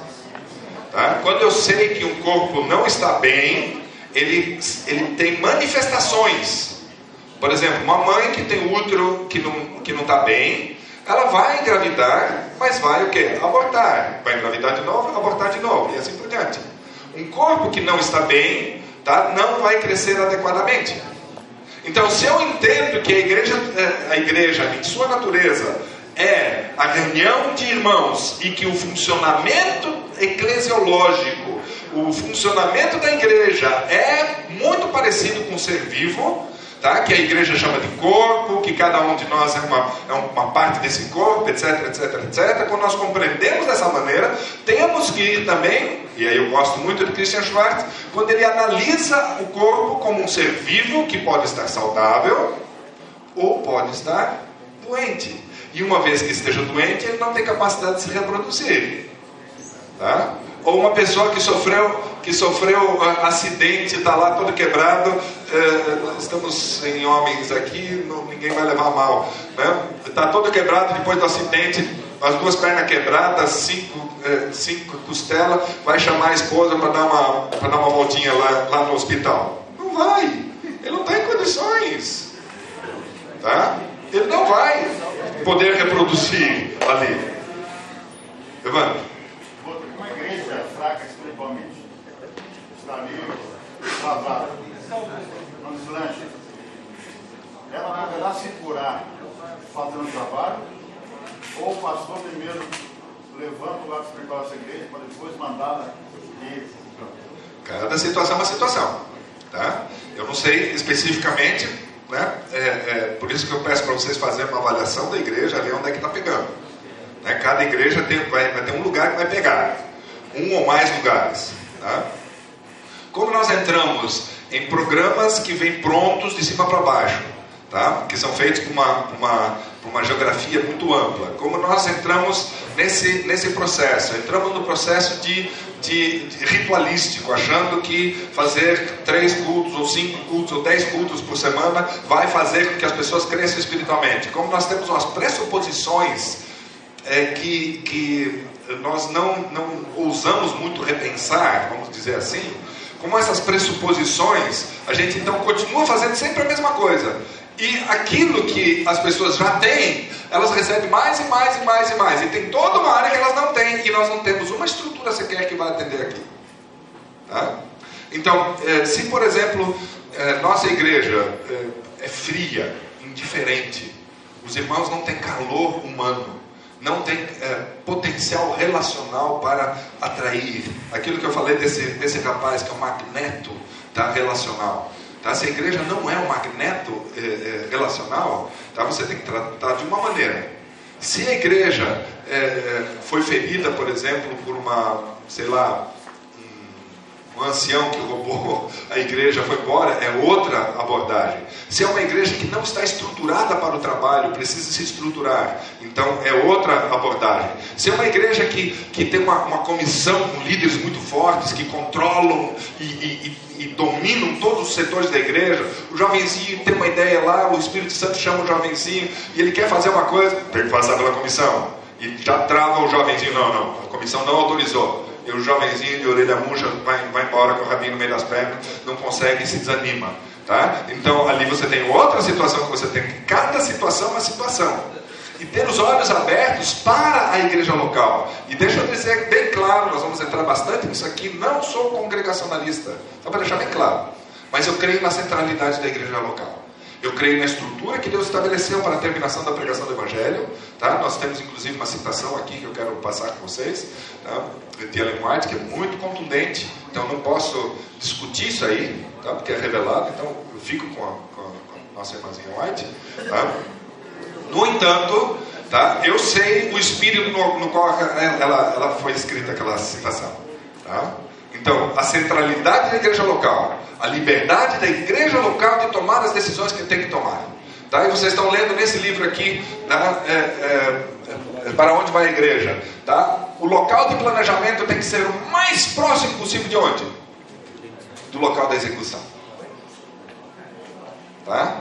Tá? Quando eu sei que um corpo não está bem, ele, ele tem manifestações. Por exemplo, uma mãe que tem útero que não está que não tá bem, ela vai engravidar, mas vai o quê? Abortar. Vai engravidar de novo, abortar de novo, e assim por diante. Um corpo que não está bem, tá, não vai crescer adequadamente. Então, se eu entendo que a igreja, eh, a igreja, em sua natureza, é a reunião de irmãos e que o funcionamento eclesiológico, o funcionamento da igreja é muito parecido com o ser vivo, tá? que a igreja chama de corpo, que cada um de nós é uma, é uma parte desse corpo, etc, etc, etc. Quando nós compreendemos dessa maneira, temos que ir também, e aí eu gosto muito de Christian Schwartz, quando ele analisa o corpo como um ser vivo que pode estar saudável ou pode estar doente. E uma vez que esteja doente, ele não tem capacidade de se reproduzir. Tá? Ou uma pessoa que sofreu, que sofreu acidente, está lá todo quebrado. É, estamos sem homens aqui, não, ninguém vai levar mal. Está né? todo quebrado depois do acidente, as duas pernas quebradas, cinco, é, cinco costelas, vai chamar a esposa para dar, uma, dar uma voltinha lá, lá no hospital. Não vai, ele não está em condições. Tá? Ele não vai poder reproduzir ali. Evandro. Uma igreja fraca espiritualmente travada, não deslancha. Ela poderá se curar fazendo trabalho, ou o pastor primeiro levanta o lado espiritual dessa igreja para depois mandá-la ir. Cada situação é uma situação. Tá? Eu não sei especificamente né? É, é, por isso que eu peço para vocês fazerem uma avaliação da igreja, ver onde é que está pegando. Né? Cada igreja tem, vai, vai, ter um lugar que vai pegar, um ou mais lugares. Tá? Como nós entramos em programas que vêm prontos de cima para baixo, tá? que são feitos com uma, uma, uma geografia muito ampla. Como nós entramos nesse, nesse processo? Entramos no processo de, de, de, ritualístico, achando que fazer três cultos, ou cinco cultos, ou dez cultos por semana vai fazer com que as pessoas cresçam espiritualmente. Como nós temos umas pressuposições é, que, que nós não, não ousamos muito repensar, vamos dizer assim, como essas pressuposições, a gente então continua fazendo sempre a mesma coisa. E aquilo que as pessoas já têm, elas recebem mais e mais e mais e mais. E tem toda uma área que elas não têm. E nós não temos uma estrutura sequer que vai atender aqui. Tá? Então, eh, se por exemplo, eh, nossa igreja eh, é fria, indiferente, os irmãos não têm calor humano, não tem potencial relacional para atrair. Aquilo que eu falei desse, desse rapaz que é um magneto tá, relacional. Tá? Se a igreja não é um magneto é, é, relacional, tá? você tem que tratar de uma maneira. Se a igreja é, foi ferida, por exemplo, por uma, sei lá, ancião que roubou a igreja foi embora, é outra abordagem. Se é uma igreja que não está estruturada para o trabalho, precisa se estruturar, então é outra abordagem. Se é uma igreja que, que tem uma, uma comissão com líderes muito fortes, que controlam e, e, e, dominam todos os setores da igreja, o jovenzinho tem uma ideia lá, o Espírito Santo chama o jovenzinho e ele quer fazer uma coisa, tem que passar pela comissão. E já trava o jovenzinho, não, não, a comissão não autorizou. E o jovenzinho de orelha murcha vai, vai embora com o rabinho no meio das pernas, não consegue e se desanima. Tá? Então ali você tem outra situação que você tem. Cada situação é uma situação. E ter os olhos abertos para a igreja local. E deixa eu dizer bem claro, nós vamos entrar bastante nisso aqui. Não sou congregacionalista, só para deixar bem claro. Mas eu creio na centralidade da igreja local. Eu creio na estrutura que Deus estabeleceu para a terminação da pregação do Evangelho. Tá? Nós temos inclusive uma citação aqui que eu quero passar com vocês, tá? de Ellen White, que é muito contundente. Então não posso discutir isso aí, tá? porque é revelado. Então eu fico com a, com a, nossa irmãzinha White. Tá? No entanto, tá? eu sei o espírito no, no qual ela, ela foi escrita aquela citação. Tá? Então, a centralidade da igreja local, a liberdade da igreja local de tomar as decisões que tem que tomar. Tá? E vocês estão lendo nesse livro aqui, tá? é, é, é, para onde vai a igreja. Tá? O local de planejamento tem que ser o mais próximo possível de onde? Do local da execução. Tá?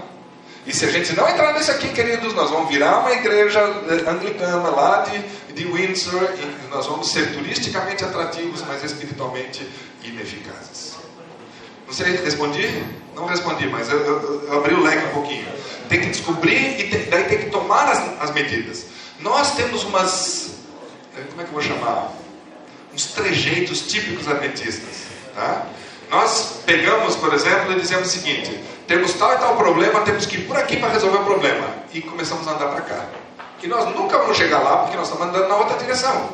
E se a gente não entrar nisso aqui, queridos, nós vamos virar uma igreja eh, anglicana lá de, de Windsor e nós vamos ser turisticamente atrativos, mas espiritualmente ineficazes. Não sei, respondi? Não respondi, mas eu, eu, eu abri o leque um pouquinho. Tem que descobrir e tem, daí tem que tomar as, as medidas. Nós temos umas. Eh, como é que eu vou chamar? Uns trejeitos típicos adventistas. Tá? Nós pegamos, por exemplo, e dizemos o seguinte: temos tal e tal problema, temos que ir por aqui para resolver o problema. E começamos a andar para cá. E nós nunca vamos chegar lá porque nós estamos andando na outra direção.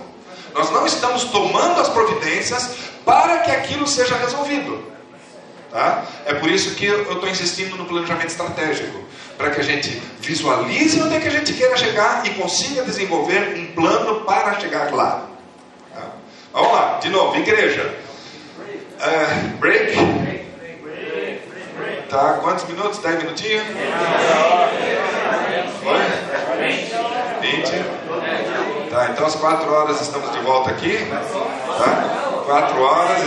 Nós não estamos tomando as providências para que aquilo seja resolvido. Tá? É por isso que eu estou insistindo no planejamento estratégico para que a gente visualize onde é que a gente queira chegar e consiga desenvolver um plano para chegar lá. Tá? Vamos lá, de novo, igreja. Uh, break. Tá, quantos minutos? 10 minutinhos? Foi? 20? Tá, então às 4 horas estamos de volta aqui. Tá? 4 horas.